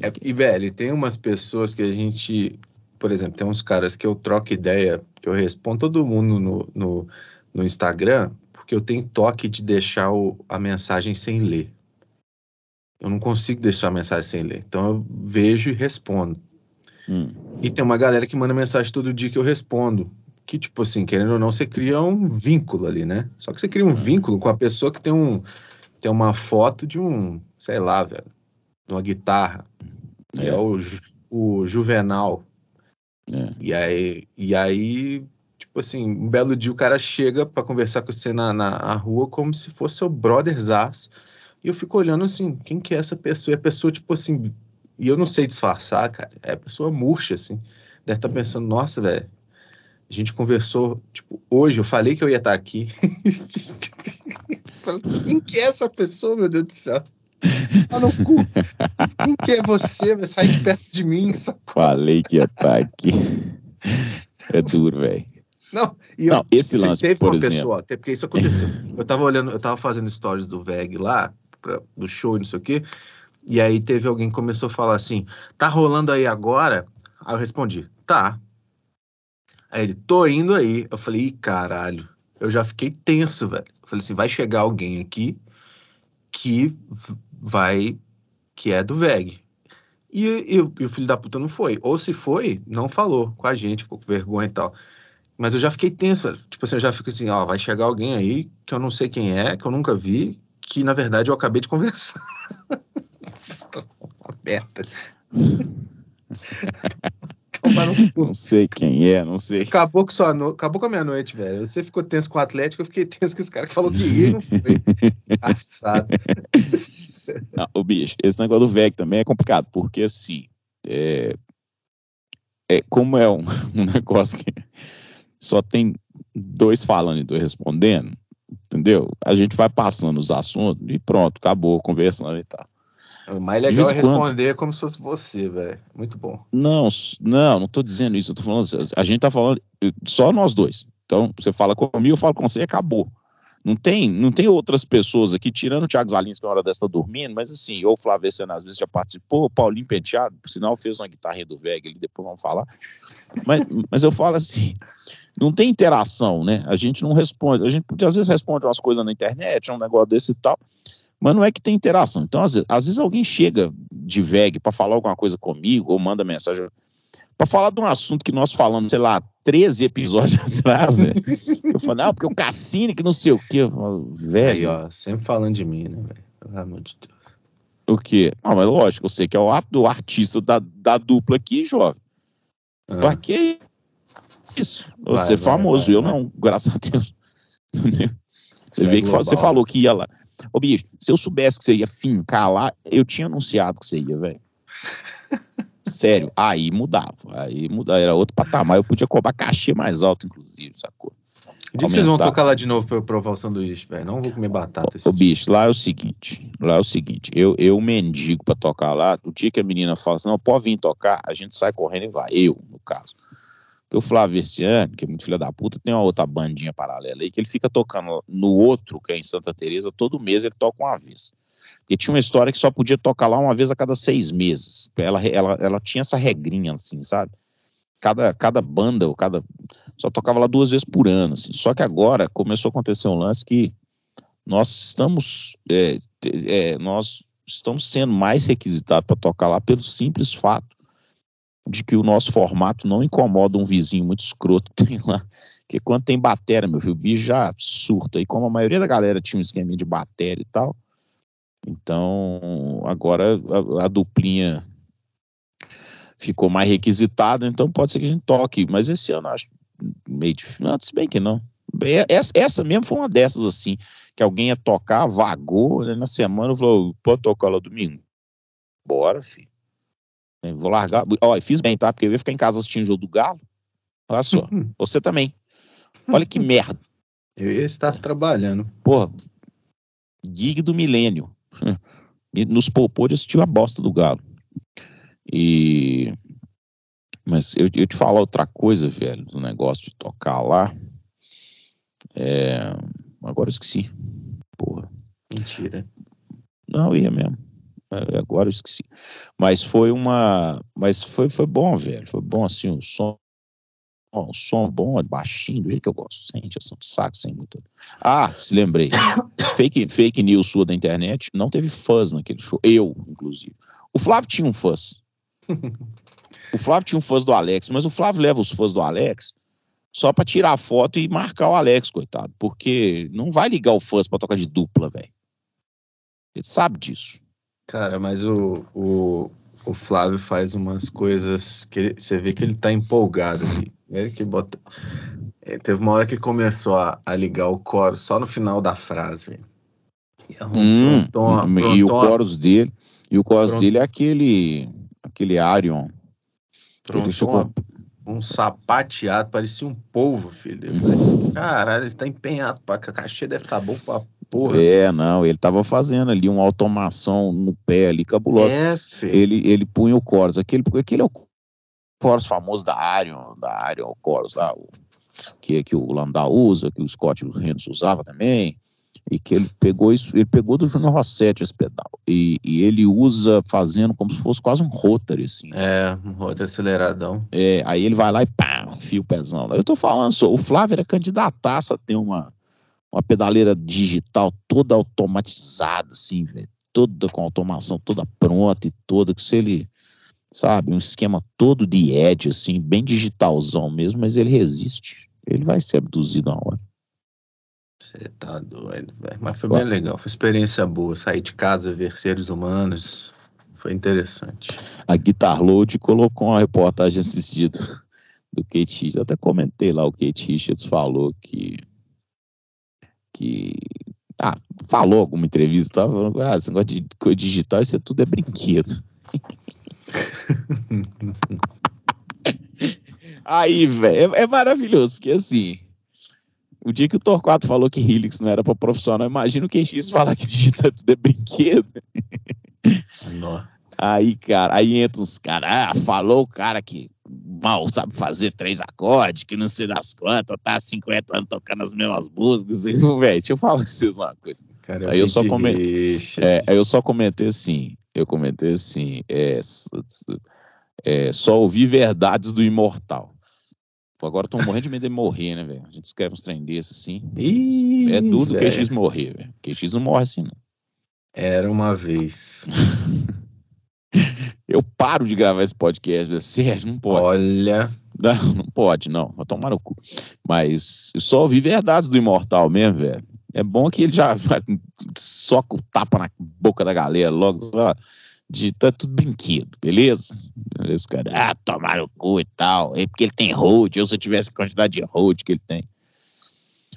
É, e, velho, tem umas pessoas que a gente. Por exemplo, tem uns caras que eu troco ideia, que eu respondo todo mundo no, no, no Instagram, porque eu tenho toque de deixar o- a mensagem sem ler. Eu não consigo deixar a mensagem sem ler. Então eu vejo e respondo. Hum, E tem uma galera que manda mensagem todo dia que eu respondo. Que, tipo assim, querendo ou não, você cria um vínculo ali, né? Só que você cria um vínculo com a pessoa que tem um tem uma foto de um, sei lá, velho, de uma guitarra. É, É. o, o Juvenal. é. E aí, e aí, tipo assim, um belo dia o cara chega pra conversar com você na, na na rua como se fosse seu brotherzaço. E eu fico olhando assim, quem que é essa pessoa? E a pessoa, tipo assim, e eu não sei disfarçar, cara. É a pessoa murcha, assim. Deve estar pensando, nossa, velho. A gente conversou, tipo, hoje eu falei que eu ia estar aqui. Falei, Quem que é essa pessoa, meu Deus do céu? Tá no cu. Quem que é você? Vai sair de perto de mim. Essa... Falei que ia estar aqui. É duro, velho. Não, e Não, eu, esse lance, teve por uma exemplo. pessoa, até porque isso aconteceu. Eu tava olhando, eu tava fazendo stories do VEG lá, pra- do show e não sei o quê, e aí teve alguém que começou a falar assim, tá rolando aí agora? Aí eu respondi, tá. Aí ele, tô indo aí. Eu falei, ih, caralho. Eu já fiquei tenso, velho. Eu falei assim, vai chegar alguém aqui que vai, que é do VEG. E, e, e o filho da puta não foi. Ou se foi, não falou com a gente, ficou com vergonha e tal. Mas eu já fiquei tenso, velho. Tipo assim, eu já fico assim, ó, vai chegar alguém aí que eu não sei quem é, que eu nunca vi, que na verdade eu acabei de conversar. Merda. Não sei quem é, não sei. Acabou com, sua no... Acabou com a minha noite, velho. Você ficou tenso com o Atlético, eu fiquei tenso com esse cara que falou que ia e não foi. Engraçado. Não, ô bicho, esse negócio do VEG também é complicado, porque assim, é, é como é um, um negócio que só tem dois falando e dois respondendo, entendeu? A gente vai passando os assuntos e pronto, acabou conversando e tal. O mais legal é responder como se fosse você, velho. Muito bom. Não, não, não tô dizendo isso. Eu tô falando, a gente tá falando só nós dois. Então, você fala comigo, eu falo com você e acabou. Não tem, não tem outras pessoas aqui, tirando o Thiago Zalins, que na hora dessa tá dormindo, mas assim, ou o Flávio Senna às vezes já participou, o Paulinho Penteado, por sinal fez uma guitarrinha do Vega, ali depois vamos falar. Mas, mas eu falo assim, não tem interação, né? A gente não responde, a gente às vezes responde umas coisas na internet, um negócio desse e tal, mas não é que tem interação. Então, às vezes, às vezes alguém chega de VEG para falar alguma coisa comigo, ou manda mensagem para falar de um assunto que nós falamos, sei lá, 13 episódios atrás, velho. Eu falo, não, porque o Cassini, que não sei o quê. velho. Aí, ó, sempre falando de mim, né, velho? Pelo amor de Deus. O quê? Não, mas lógico, eu sei que é o do artista da, da dupla aqui, jovem. Ah. Pra que isso? Você é famoso, vai, eu vai. não, graças a Deus. Você, você vê é que você falou que ia lá. Ô, bicho, se eu soubesse que você ia fincar lá, eu tinha anunciado que você ia, velho. Sério, aí mudava. Aí mudava, era outro patamar. Eu podia cobrar cachê mais alto, inclusive, sacou? Que dia que vocês vão tocar lá de novo pra eu provar o sanduíche, velho? Não vou comer batata esse Ô, bicho, lá é o seguinte, lá é o seguinte, eu, eu mendigo pra tocar lá, o dia que a menina fala assim, não, pode vir tocar, a gente sai correndo e vai, eu, no caso. Porque o Flávio esse ano, que é muito filho da puta, tem uma outra bandinha paralela aí, que ele fica tocando no outro, que é em Santa Teresa todo mês ele toca uma vez. E tinha uma história que só podia tocar lá uma vez a cada seis meses. Ela, ela, ela tinha essa regrinha, assim, sabe? Cada, cada banda, ou cada. Só tocava lá duas vezes por ano, assim. Só que agora começou a acontecer um lance que nós estamos. É, é, nós estamos sendo mais requisitados para tocar lá pelo simples fato de que o nosso formato não incomoda um vizinho muito escroto que tem lá. Porque quando tem bateria, meu filho, o bicho já surta. E como a maioria da galera tinha um esquema de bateria e tal, então, agora a, a, duplinha ficou mais requisitada, então pode ser que a gente toque, mas esse ano acho meio difícil. Não, se bem que não. Essa, essa mesmo foi uma dessas assim, que alguém ia tocar, vagou, né, na semana falou, pode tocar lá domingo? Bora, filho. Vou largar. Olha, fiz bem, tá? Porque eu ia ficar em casa assistindo o jogo do Galo. Olha só. Você também. Olha que merda. Eu ia estar trabalhando. Porra, gig do milênio. E nos poupou de assistir a bosta do Galo. E. Mas eu, eu te falar outra coisa, velho, do negócio de tocar lá. É... Agora eu esqueci. Porra. Mentira. Não, ia mesmo. É, agora eu esqueci. Mas foi uma. Mas foi, foi bom, velho. Foi bom, assim, o som um som bom, baixinho, do jeito que eu gosto, sem injeção de saco, sem muito. Ah, se lembrei. fake, fake news sua da internet, não teve fãs naquele show. Eu, inclusive. O Flávio tinha um fãs. o Flávio tinha um fãs do Alex, mas o Flávio leva os fãs do Alex só para tirar foto e marcar o Alex, coitado. Porque não vai ligar o fãs para tocar de dupla, velho. Ele sabe disso. Cara, mas o, o, o Flávio faz umas coisas que ele, você vê que ele tá empolgado ali. Ele que bota. É, teve uma hora que começou a, a, ligar o coro só no final da frase. E, hum, e o chorus dele. E o pronto. dele é aquele. aquele Arion. Um sapateado, parecia um polvo, filho. Falei assim, caralho, ele tá empenhado pra cachê deve estar tá bom pra porra. É, não, ele tava fazendo ali uma automação no pé ali, cabulosa. É, filho. Ele, ele punha o chorus. Aquele, aquele é o chorus famoso da Arion, da Arion, o chorus lá, o, que, que o Landau usa, que o Scott Rennes usava também, e que ele pegou isso, ele pegou do Junior Rossetti esse pedal, e, e, ele usa fazendo como se fosse quase um rotary, assim. É, um rotary aceleradão. É, aí ele vai lá e pá, enfia o pezão. Eu tô falando só, o Flávio era candidataço a ter uma, uma pedaleira digital toda automatizada, assim, velho, toda com automação, toda pronta e toda, que se ele sabe? Um esquema todo de edge, assim, bem digitalzão mesmo, mas ele resiste. Ele vai ser abduzido na hora. Você tá doido, velho. Mas foi bem legal, foi experiência boa. Sair de casa, ver seres humanos, foi interessante. A Guitar Load colocou uma reportagem assistida do Kate Richards. Eu até comentei lá, o Kate Richards falou que. Que ah, falou alguma entrevista, tava falando, ah, esse negócio de digital, isso é tudo é brinquedo. Aí, velho, é, é maravilhoso, porque assim, o dia que o Torquato falou que Helix não era para profissional, imagina o QX falar que digita tudo é brinquedo. Aí, cara, aí entra os caras, ah, falou o cara que mal sabe fazer três acordes, que não sei das quantas, tá há 50 anos tocando as mesmas músicas. E, velho, deixa eu falar com vocês uma coisa. Cara, Aí eu só vi de come- rixa. É, aí eu só comentei assim, eu comentei assim, é, é, só ouvi verdades do imortal. Pô, Agora eu tô morrendo de medo de morrer, né, velho? A gente escreve uns trem desses assim. Ih, é duro o velho. QX morrer, velho. QX não morre assim, não. Era uma vez. Eu paro de gravar esse podcast. Sério, não pode. Olha, Não, não pode, não. Vai tomar no cu. Mas eu só ouvi verdades do Imortal mesmo, velho. É bom que ele já soca o tapa na boca da galera logo, só de tá tudo brinquedo, beleza? Beleza, cara. Ah, tomar no cu e tal. É porque ele tem hold. Eu, se eu tivesse a quantidade de hold que ele tem.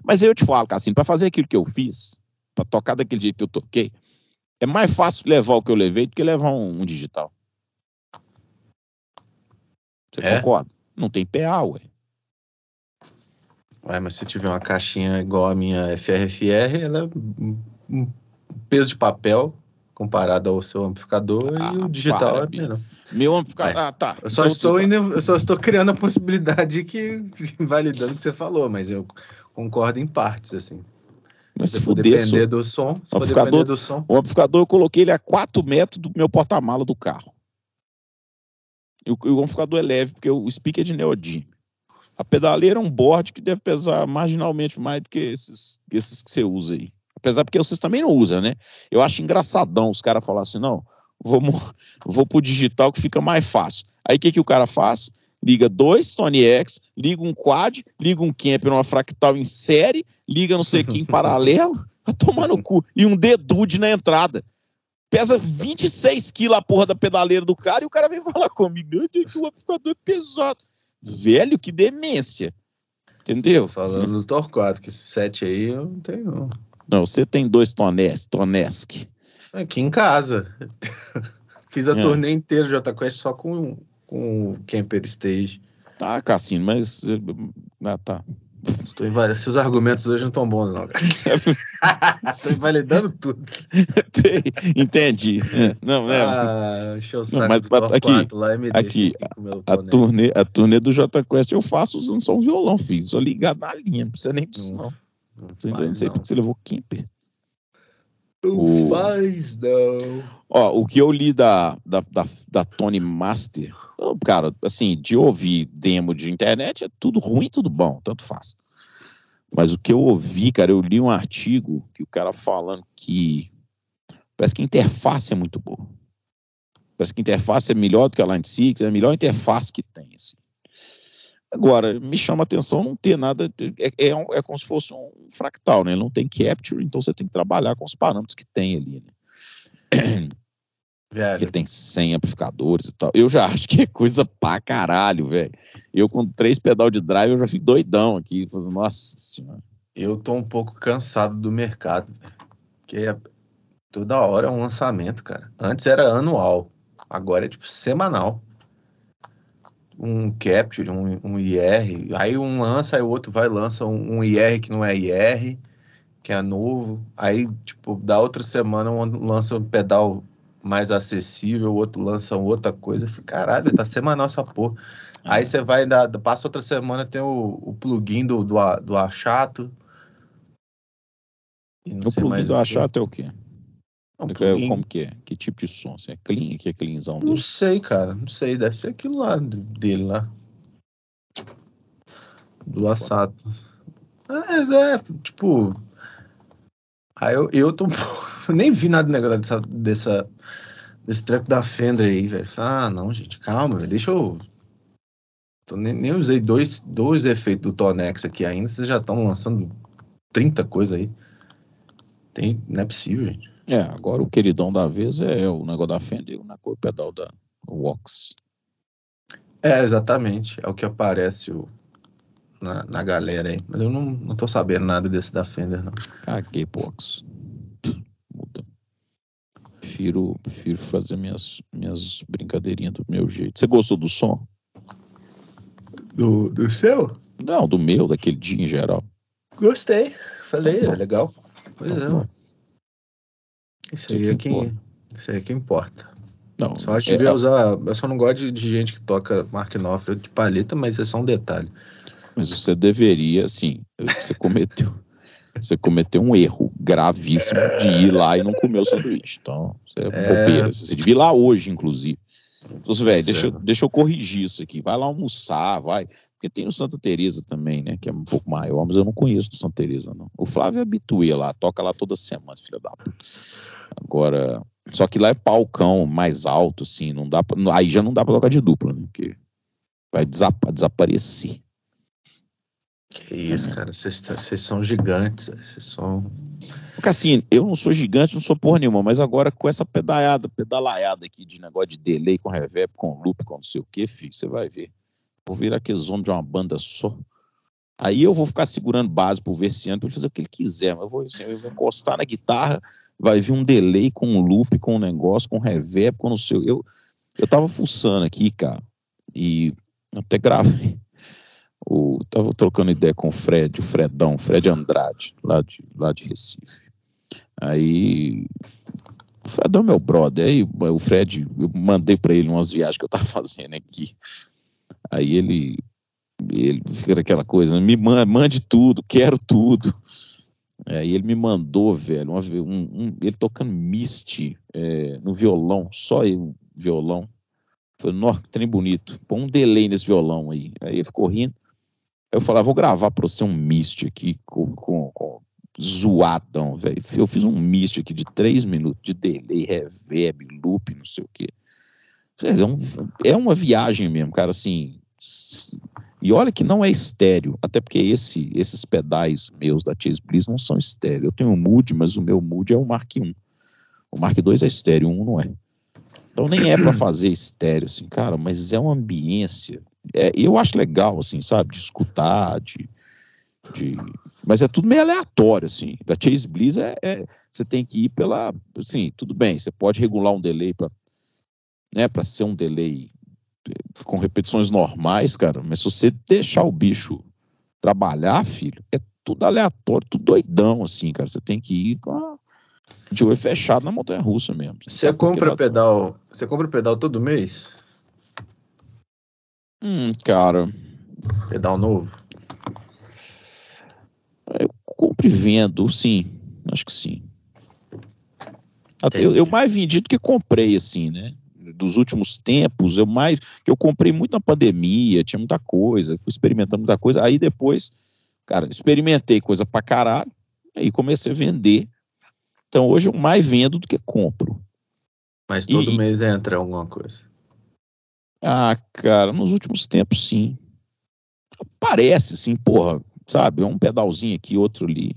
Mas aí eu te falo, cara, assim, pra fazer aquilo que eu fiz, pra tocar daquele jeito que eu toquei, é mais fácil levar o que eu levei do que levar um, um digital. Você É? concorda? Não tem PA, ué. Ué, mas se tiver uma caixinha igual a minha FRFR, ela é um peso de papel comparado ao seu amplificador Ah, e o digital para, é menor. Meu amplificador. Vai. Ah, tá. Eu só, Então, estou tá. eu só estou criando a possibilidade que validando o que você falou, mas eu concordo em partes, assim. Mas se fuder, depender do som, se Amplificador- depender do som, o amplificador eu coloquei ele a 4 metros do meu porta-mala do carro. E o, e o amplificador é leve, porque o speaker é de neodymium. A pedaleira é um board que deve pesar marginalmente mais do que esses, esses que você usa aí. Apesar porque vocês também não usam, né? Eu acho engraçadão os caras falarem assim, não, vou, mo- vou pro digital que fica mais fácil. Aí o que, que o cara faz? Liga dois Tony X, liga um quad, liga um camper, uma fractal em série, liga não sei o que em paralelo, vai tomar no cu. E um dedude na entrada. Pesa 26 quilos a porra da pedaleira do cara e o cara vem falar comigo. Meu Deus, o amplificador é pesado. Velho, que demência. Entendeu? falando do Torquato, que esse set aí eu não tenho. não. Você tem dois Tones, Tonesk. Aqui em casa. Fiz a É. turnê inteira de Jota Quest só com, com o Camper Stage. Tá, Cassino, mas. eh, Ah, tá. Estou invalidando. Seus argumentos hoje não estão bons, não, cara. Estou invalidando tudo. Entendi. É, Não, é. Ah, o saco mas aqui, lá e me aqui, o A boné. turnê, a turnê do J Quest eu faço usando só um violão, filho. Só ligado na linha, não precisa nem disso, não. Não Você não faz, sei não. porque você levou Kimper. Não O- faz, não. Ó, o que eu li da, da, da, da Tony Master, cara, assim, de ouvir demo de internet é tudo ruim, tudo bom, tanto faz. Mas o que eu ouvi, cara, eu li um artigo que o cara falando que parece que a interface é muito boa. Parece que a interface é melhor do que a Line 6, é a melhor interface que tem, assim. Agora, me chama a atenção não ter nada, é, é, é como se fosse um fractal, né? Não tem capture, então você tem que trabalhar com os parâmetros que tem ali, né? Velho, Ele tem 100 amplificadores e tal. Eu já acho que é coisa pra caralho, velho. Eu com três pedal de drive, eu já fico doidão aqui. Falando, Nossa senhora. eu tô um pouco cansado do mercado, velho. Porque é- toda hora é um lançamento, cara. Antes era anual, agora é tipo semanal. Um Capture, um, um IR, aí um lança, aí o outro vai lança um, um IR que não é IR, que é novo. Aí, tipo, da outra semana um lança um pedal mais acessível, o outro lança outra coisa. Eu falei, Caralho, tá semanal essa porra. Aí você vai, da, passa outra semana, tem o, o plugin do, do, do Achato. Não O plugin do. Achato é o quê? É um É, plugin. Como que é? Que tipo de som? Assim, é clean? Que é cleanzão? Não dele? sei, cara. Não sei. Deve ser aquilo lá dele lá. Do Assato. É, é, tipo. Aí eu, eu tô. um pouco- Nem vi nada negócio dessa, dessa, desse treco da Fender aí, velho. Ah, não, gente, calma, velho. Deixa eu. Tô nem, nem usei dois, dois efeitos do Tonex aqui ainda. Vocês já estão lançando 30 coisas aí. Tem, não é possível, gente. É, agora o queridão da vez é o negócio da Fender e o negócio- o pedal da Vox. É, exatamente. É o que aparece o- na, na galera aí. Mas eu não, não tô sabendo nada desse da Fender, não. Caguei Vox. Muda. prefiro, prefiro fazer minhas, minhas brincadeirinhas do meu jeito. Você gostou do som? Do, do seu? Não, do meu, daquele dia em geral. Gostei. Falei, Então, é legal. Pois Então, é. pronto. Isso aí que é quem. importa. Isso aí é que importa. Não, Só acho que é- devia usar. Eu só não gosto de, de gente que toca Mark Knopfler de palheta, mas é só um detalhe. mas você deveria, assim, você cometeu, você cometeu um erro gravíssimo de ir lá e não comer o sanduíche. Então, isso é, É. bobeira. Você devia ir lá hoje, inclusive. Então, velho, deixa, é. eu- deixa eu corrigir isso aqui. Vai lá almoçar, vai. Porque tem no Santa Teresa também, né? Que é um pouco maior, mas eu não conheço do Santa Teresa, não. O Flávio é habituê lá, toca lá toda semana, filha da puta. Agora, só que lá é palcão mais alto, assim, não dá pra, aí já não dá pra tocar de dupla, né? Porque vai desapa- desaparecer. Que isso, cara. Vocês tá- vocês são gigantes. Vocês são. Porque assim, eu não sou gigante, não sou porra nenhuma, mas agora com essa pedalhada, pedalaiada aqui de negócio de delay com reverb, com loop, com não sei o que, filho, você vai ver. Vou virar aqueles homens de uma banda só. Aí eu vou ficar segurando base pro Versiano pra ele fazer o que ele quiser, mas eu vou, assim, eu vou encostar na guitarra, vai vir um delay com um loop, com um negócio, com reverb, com não sei o eu Eu tava fuçando aqui, cara, e até gravei. O, tava trocando ideia com o Fred, o Fredão, Fred Andrade, lá de, lá de Recife. Aí o Fredão é meu brother. Aí o Fred, eu mandei para ele umas viagens que eu tava fazendo aqui. Aí ele, ele fica daquela coisa, me mande, tudo, quero tudo. Aí ele me mandou, velho, uma, um, um- ele tocando Misty é, no violão, só eu, violão. Falei, nossa, que trem bonito. Põe um delay nesse violão aí. Aí ele ficou rindo. Eu falei, vou gravar pra você um Misty aqui com, com, com zoadão, velho. Eu fiz um Misty aqui de três minutos de delay, reverb, loop, não sei o quê. É, um- é uma viagem mesmo, cara, assim. E olha que não é estéreo, até porque esse, esses pedais meus da Chase Bliss não são estéreo. Eu tenho um Mood, mas o meu Mood é o Mark I. O Mark II é estéreo, o 1 não é. Então nem é pra fazer estéreo, assim, cara, mas é uma ambiência. É, eu acho legal, assim, sabe, de escutar, de, de- Mas é tudo meio aleatório, assim. Da Chase Bliss é, é- Você tem que ir pela. Assim, tudo bem, você pode regular um delay para né, para ser um delay eh, com repetições normais, cara, mas se você deixar o bicho trabalhar, filho, é tudo aleatório, tudo doidão, assim, cara. Você tem que ir com a, de olho fechado na montanha russa mesmo. Você compra pedal. Você compra pedal todo mês? Hum, cara, Pedal novo? compro e vendo, sim. Acho que sim. Até Eu, eu mais vendi do que comprei, assim, né? Dos últimos tempos, eu mais. que Eu comprei muito na pandemia, tinha muita coisa, fui experimentando muita coisa. Aí depois, cara, experimentei coisa pra caralho, aí comecei a vender. Então hoje eu mais vendo do que compro. Mas todo E- mês entra alguma coisa. Ah, cara, nos últimos tempos, sim. Parece, sim, porra, sabe? É um pedalzinho aqui, outro ali.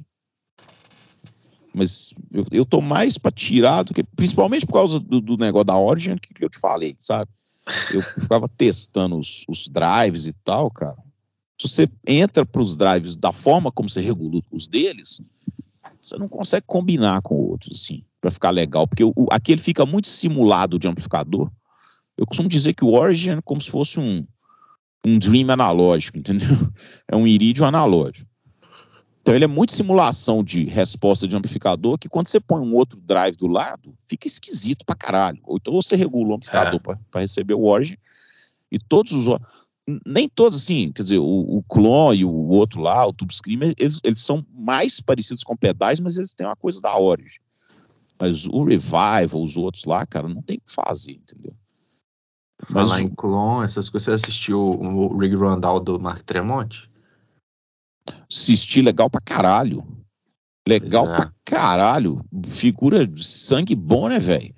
Mas eu, eu tô mais pra tirar do que. Principalmente por causa do, do negócio da Origin que, que eu te falei, sabe? Eu ficava testando os, os drives e tal, cara. Se você entra pros drives da forma como você regula os deles, você não consegue combinar com outros, assim, pra ficar legal. Porque o, o- aqui ele fica muito simulado de amplificador. Eu costumo dizer que o Origin é como se fosse um, um Dream analógico, entendeu? É um Iridium analógico. Então ele é muito simulação de resposta de amplificador que quando você põe um outro drive do lado, fica esquisito pra caralho. Ou então você regula o amplificador É. pra para receber o Origin e todos os nem todos assim, quer dizer, o, o Clone e o outro lá, o Tube Screamer, eles, eles são mais parecidos com pedais, mas eles têm uma coisa da Origin. Mas o Revival, os outros lá, cara, não tem o que fazer, entendeu? Mas Falar o- em clone, essas coisas. Você assistiu o, Rig Randall do Mark Tremonte? assistir legal pra caralho. Legal Pois é. pra caralho. Figura de sangue bom, né, velho?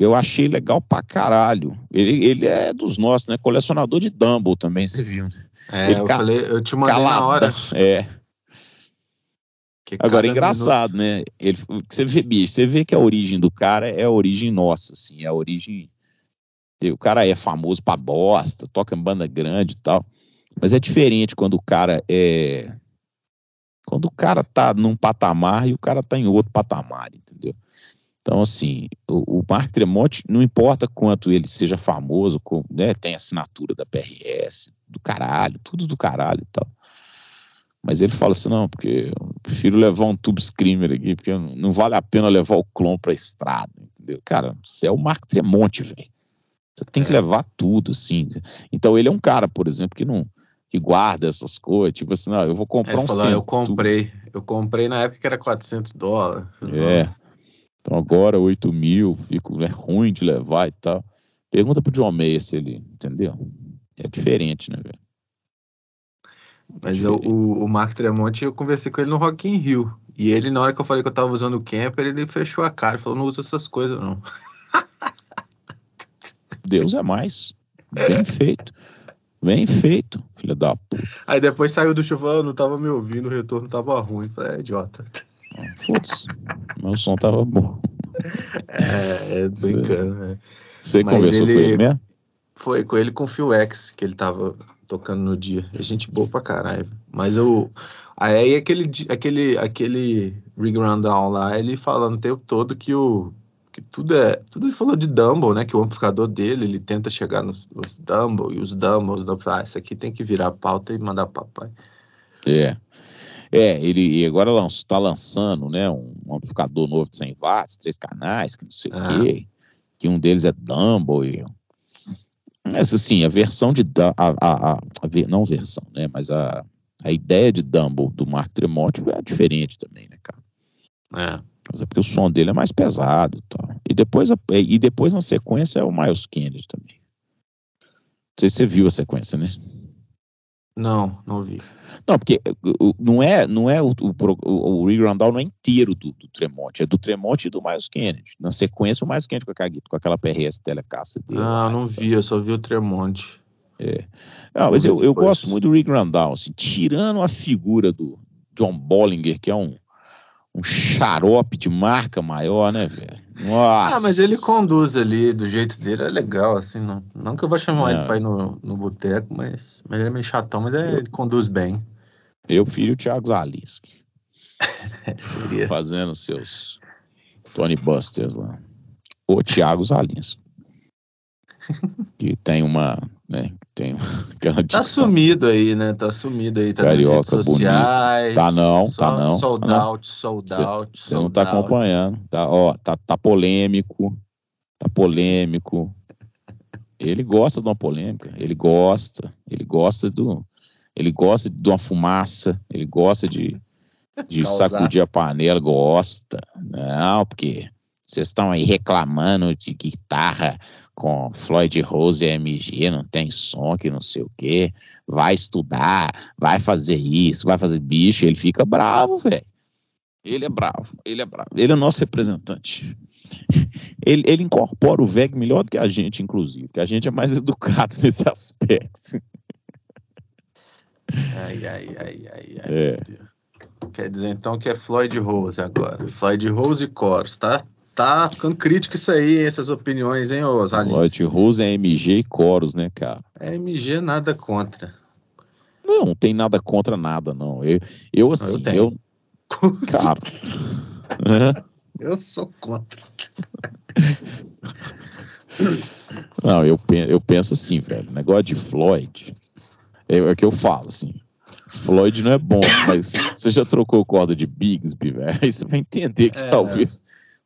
Eu achei legal pra caralho. Ele, ele é dos nossos, né? Colecionador de Dumble também, você viu. É, Ele eu falei, eu te mandei na hora. É. Agora, é engraçado, né? Ele, você vê, bicho, você vê que a origem do cara é a origem nossa, assim, é a origem. O cara é famoso pra bosta, toca em banda grande e tal. Mas é diferente quando o cara é. Quando o cara tá num patamar e o cara tá em outro patamar, entendeu? Então, assim, o, o Mark Tremonti, não importa quanto ele seja famoso, com, né, tem assinatura da PRS, do caralho, tudo do caralho e tal. Mas ele fala assim, não, porque eu prefiro levar um tube screamer aqui, porque não vale a pena levar o clon pra estrada, entendeu? Cara, você é o Mark Tremonti, velho. Você tem que é. levar tudo, assim. Então ele é um cara, por exemplo, que não que guarda essas coisas, tipo assim, não, eu vou comprar ele um falou, Eu comprei, eu comprei na época que era 400 dólares. É. Então agora 8 mil, fico, é ruim de levar e tal. Pergunta pro John Mayer se ele, entendeu? É diferente, né, velho? Mas eu, o, o Mark Tremonti, eu conversei com ele no Rock in Rio. E ele, na hora que eu falei que eu tava usando o camper, ele fechou a cara e falou, não usa essas coisas, não. Deus é mais. Bem feito. Bem feito, filha da puta. Aí depois saiu do chuva, não tava me ouvindo, o retorno tava ruim. Falei, é idiota. Foda-se. Meu som tava bom. É, é brincando, né? Você conversou ele, com ele mesmo? Foi com ele com o Phil X, que ele tava tocando no dia. É gente boa pra caralho. Mas eu. Aí aquele, aquele, aquele Rig Rundown lá, ele falando o tempo todo que o. Que tudo é. Tudo ele falou de Dumble, né? Que o amplificador dele, ele tenta chegar nos, nos Dumble e os Dumble, os Dumble. Ah, isso aqui tem que virar pauta e mandar papai. É. É, ele agora está lançando, né, um amplificador novo de 100 watts, três canais, que não sei ah. o quê, que um deles é Dumble essa assim, a versão de a, a, a, a, não versão, né, mas a, a ideia de Dumble do Mark Tremonti é diferente também, né, cara? É. Mas é porque o som dele é mais pesado e tal. E depois, e depois na sequência é o Miles Kennedy também. Não sei se você viu a sequência, né? Não, não vi. Não, porque não é, não é o, o, o Rick Randall não é inteiro do, do Tremonte, é do Tremonte e do Miles Kennedy. Na sequência, o Miles Kennedy com, a, com aquela PRS Telecaster dele. Ah, não vi, eu só vi o Tremonte. É. Não, mas eu, eu gosto muito do Rick Randall, assim, tirando a figura do John Bollinger, que é um, um xarope de marca maior, né, velho? Nossa. Ah, mas ele conduz ali do jeito dele, é legal, assim, não, não que eu vou chamar ele pra ir no, no boteco, mas, mas ele é meio chatão, mas é, ele conduz bem. Eu filho o Thiago Zalinski. Seria. Fazendo seus Tony Busters lá. O Thiago Zalinski. que tem uma, né, tem aquela Tá sumido aí, né? Tá sumido aí, tá Carioca nas redes sociais. Bonito. Tá não, tá não. Sold tá out, sold out. Você não tá out. acompanhando. Tá, ó, tá, tá polêmico. Tá polêmico. Ele gosta de uma polêmica, ele gosta, ele gosta do, ele gosta de uma fumaça, ele gosta de, de sacudir a panela, gosta. Não, porque vocês estão aí reclamando de guitarra com Floyd Rose e MG, não tem som, que não sei o quê. Vai estudar, vai fazer isso, vai fazer bicho, ele fica bravo, velho. Ele é bravo, ele é bravo. Ele é nosso representante. Ele, ele incorpora o VEG melhor do que a gente, inclusive, porque a gente é mais educado nesse aspecto. Ai, ai, ai, ai, ai. É. Quer dizer então que é Floyd Rose agora. Floyd Rose e Coros, tá? Tá ficando crítico isso aí, essas opiniões, hein, Osalice? Floyd Rose é MG e Coros, né, cara? É MG, nada contra. Não, não tem nada contra nada, não. Eu, eu assim, eu. eu cara. Eu sou contra. Não, eu, eu penso assim, velho. Negócio de Floyd é, é o que eu falo, assim. Floyd não é bom, mas você já trocou corda de Bigsby, velho? Aí você vai entender que é, talvez,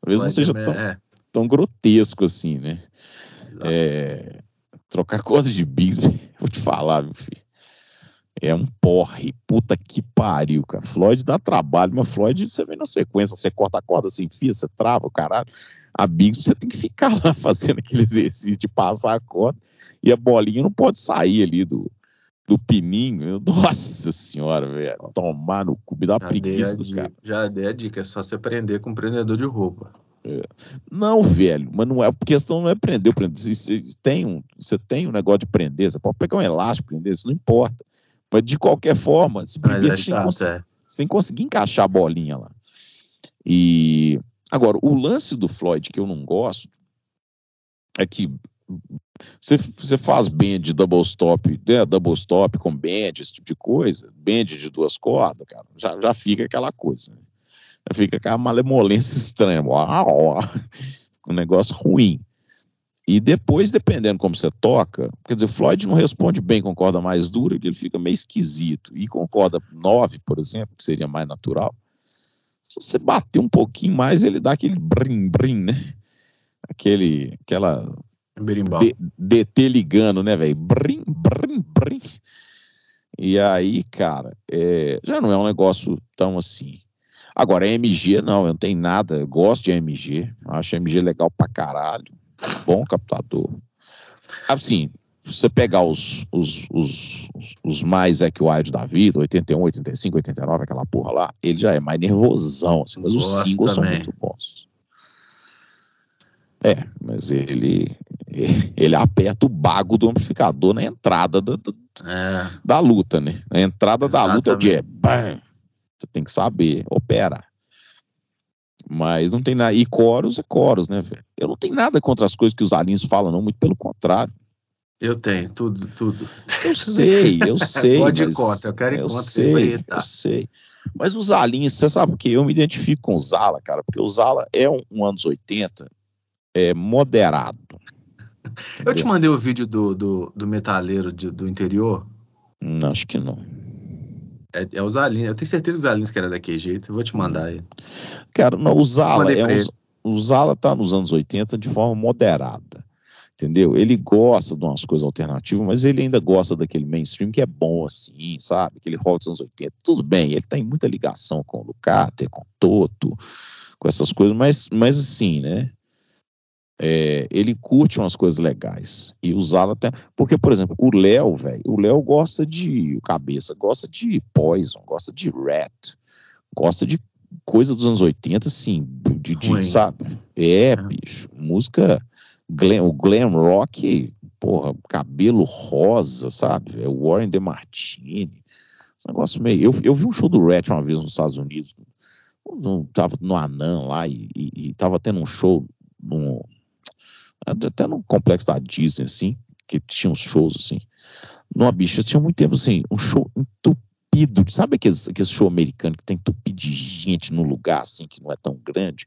talvez não seja tão, é. tão grotesco assim, né? É, trocar corda de Bigsby, vou te falar, meu filho. É um porre, puta que pariu, cara. Floyd dá trabalho, mas Floyd você vem na sequência, você corta a corda, você enfia, você trava, o caralho. A Bigsby você tem que ficar lá fazendo aquele exercício de passar a corda e a bolinha não pode sair ali do, do pininho, nossa senhora, velho, tomar no cu, me dá já preguiça do cara. Já dei a dica, é só você prender com um prendedor de roupa. É. Não, velho, mas não é, a questão não é prender, prender. Você tem um, você tem um negócio de prender, você pode pegar um elástico prender, isso não importa. Mas de qualquer forma, se prender, é você, chato, tem é. você tem que conseguir encaixar a bolinha lá. E agora, o lance do Floyd que eu não gosto é que você, você faz band double stop, né, double stop com band, esse tipo de coisa, band de duas cordas, cara, já, já fica aquela coisa. Né? Fica aquela malemolência estranha. Uau, um negócio ruim. E depois, dependendo como você toca, quer dizer, Floyd não responde bem com corda mais dura, ele fica meio esquisito. E com corda 9, por exemplo, que seria mais natural, se você bater um pouquinho mais, ele dá aquele brim-brim, né? Aquele, aquela D, DT ligando, né, velho? Brim, brim, brim. E aí, cara, é, já não é um negócio tão assim. Agora, MG, não, eu não tenho nada. Eu gosto de MG. Acho MG legal pra caralho. Bom captador. Assim, você pegar os, os, os, os mais Equide da vida, 81, 85, 89, aquela porra lá, ele já é mais nervosão, assim, mas os singles também. são muito bons. É, mas ele, ele aperta o bago do amplificador na entrada da, da, é. da luta, né? Na entrada Exatamente. da luta é de bam, você tem que saber operar. Mas não tem nada. E coros é coros, né, velho? Eu não tenho nada contra as coisas que os aliens falam, não, muito pelo contrário. Eu tenho, tudo, tudo. Eu sei, eu sei. Pode mas... conta, eu quero ir eu conta. Sei, eu sei. Mas os aliens, você sabe por quê? Eu me identifico com o Zala, cara, porque o Zala é um, um anos 80 é, moderado. Eu te mandei o vídeo do, do, do metaleiro de, do interior? Não, acho que não. É, é o Zalin. Eu tenho certeza que o Zalin que era daquele jeito. Eu vou te mandar ele. Cara, não, o Zala é um, o Zala tá nos anos 80 de forma moderada. Entendeu? Ele gosta de umas coisas alternativas, mas ele ainda gosta daquele mainstream que é bom assim, sabe? Aquele rock dos anos 80. Tudo bem, ele tem muita ligação com o Lucater, com o Toto, com essas coisas, mas, mas assim, né? É, ele curte umas coisas legais e usá-la até. Porque, por exemplo, o Léo, velho, o Léo gosta de cabeça, gosta de Poison, gosta de Rat, gosta de coisa dos anos 80, assim, de, de sabe? É, é, bicho, música, glam, o glam rock, porra, cabelo rosa, sabe? É o Warren DeMartini. Esse negócio meio. Eu, eu vi um show do Rat uma vez nos Estados Unidos. Eu tava no Anã lá e, e, e tava tendo um show até no complexo da Disney, assim, que tinha uns shows, assim. Numa bicha, tinha muito tempo, assim, um show entupido. Sabe aqueles, aquele show americano que tem entupido de gente no lugar, assim, que não é tão grande?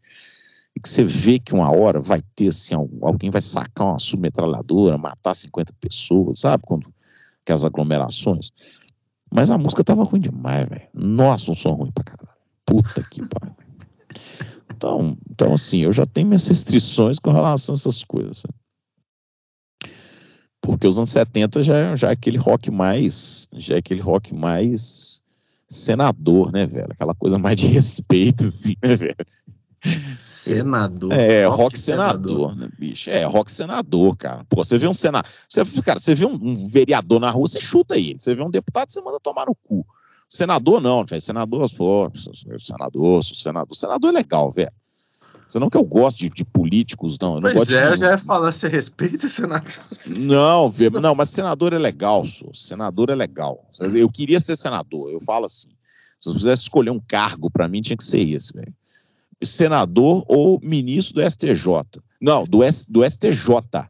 E que você vê que uma hora vai ter, assim, alguém vai sacar uma submetralhadora, matar 50 pessoas, sabe? Quando que as aglomerações. Mas a música tava ruim demais, velho. Nossa, um som ruim pra caralho. Puta que pariu. Então, então, assim, eu já tenho minhas restrições com relação a essas coisas. Porque os anos 70 já, já é aquele rock mais. Já é aquele rock mais senador, né, velho? Aquela coisa mais de respeito, assim, né, velho? Senador. É, rock, rock senador, senador, né, bicho? É, rock senador, cara. Pô, você vê um senador. Você, cara, você vê um, um, vereador na rua, você chuta ele. Você vê um deputado, você manda tomar no cu. Senador não, velho. Senador, pô, senador, senador. Senador é legal, velho. Você não que eu gosto de, de políticos, não. Eu não pois é, de... eu já ia falar, você respeita senador? Não, não, mas senador é legal, sou. Senador é legal. Eu queria ser senador. Eu falo assim, se eu quisesse escolher um cargo, para mim tinha que ser esse, velho. Senador ou ministro do STJ. Não, do, S, do STJ.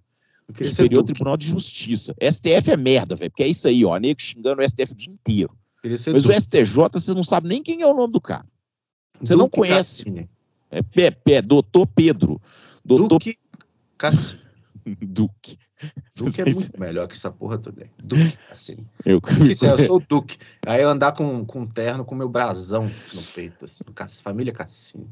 Superior Tribunal de Justiça. STF é merda, velho, porque é isso aí, ó. Nego xingando o STF o dia inteiro. Mas o STJ, você não sabe nem quem é o nome do cara. Você Duque não conhece. É, é, é doutor Pedro. Doutor... Duque Cassini. Duque. Duque é muito melhor que essa porra toda. Duque, assim. Eu, Duque, eu sou o Duque. Aí eu andar com, com um terno com meu brasão no peito, assim, família Cassini.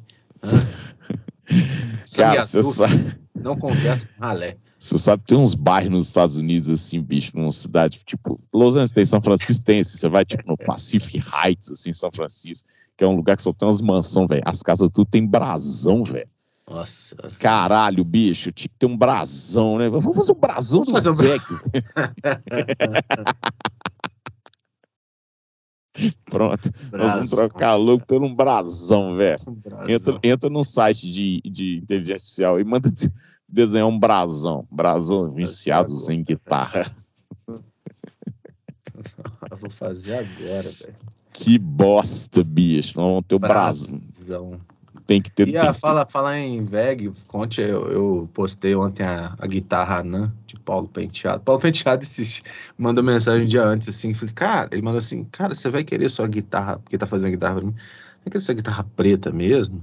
Cara, você sabe. Não conversa com ralé. Você sabe que tem uns bairros nos Estados Unidos, assim, bicho, numa cidade, tipo, Los Angeles tem, São Francisco tem, assim, você vai, tipo, no Pacific Heights, assim, São Francisco, que é um lugar que só tem umas mansões, velho. As casas tudo tem brasão, velho. Nossa. Caralho, bicho, tinha que ter um brasão, né? Vamos fazer um brasão do fazer um Pronto, nós vamos trocar louco pelo um brasão, velho. Um entra, entra num site de, de inteligência artificial e manda desenhar um brasão. Brasão viciados em guitarra. Vou fazer agora, velho. Que bosta, bicho. Não ter o brasão. Tem que ter. E a, fala, falar em VEG, conte, eu, eu, postei ontem a, a guitarra Nan de Paulo Penteado. Paulo Penteado esse, mandou mensagem um dia antes, assim, falei, cara, ele mandou assim, cara, você vai querer sua guitarra, porque tá fazendo guitarra pra mim. é que essa guitarra preta mesmo?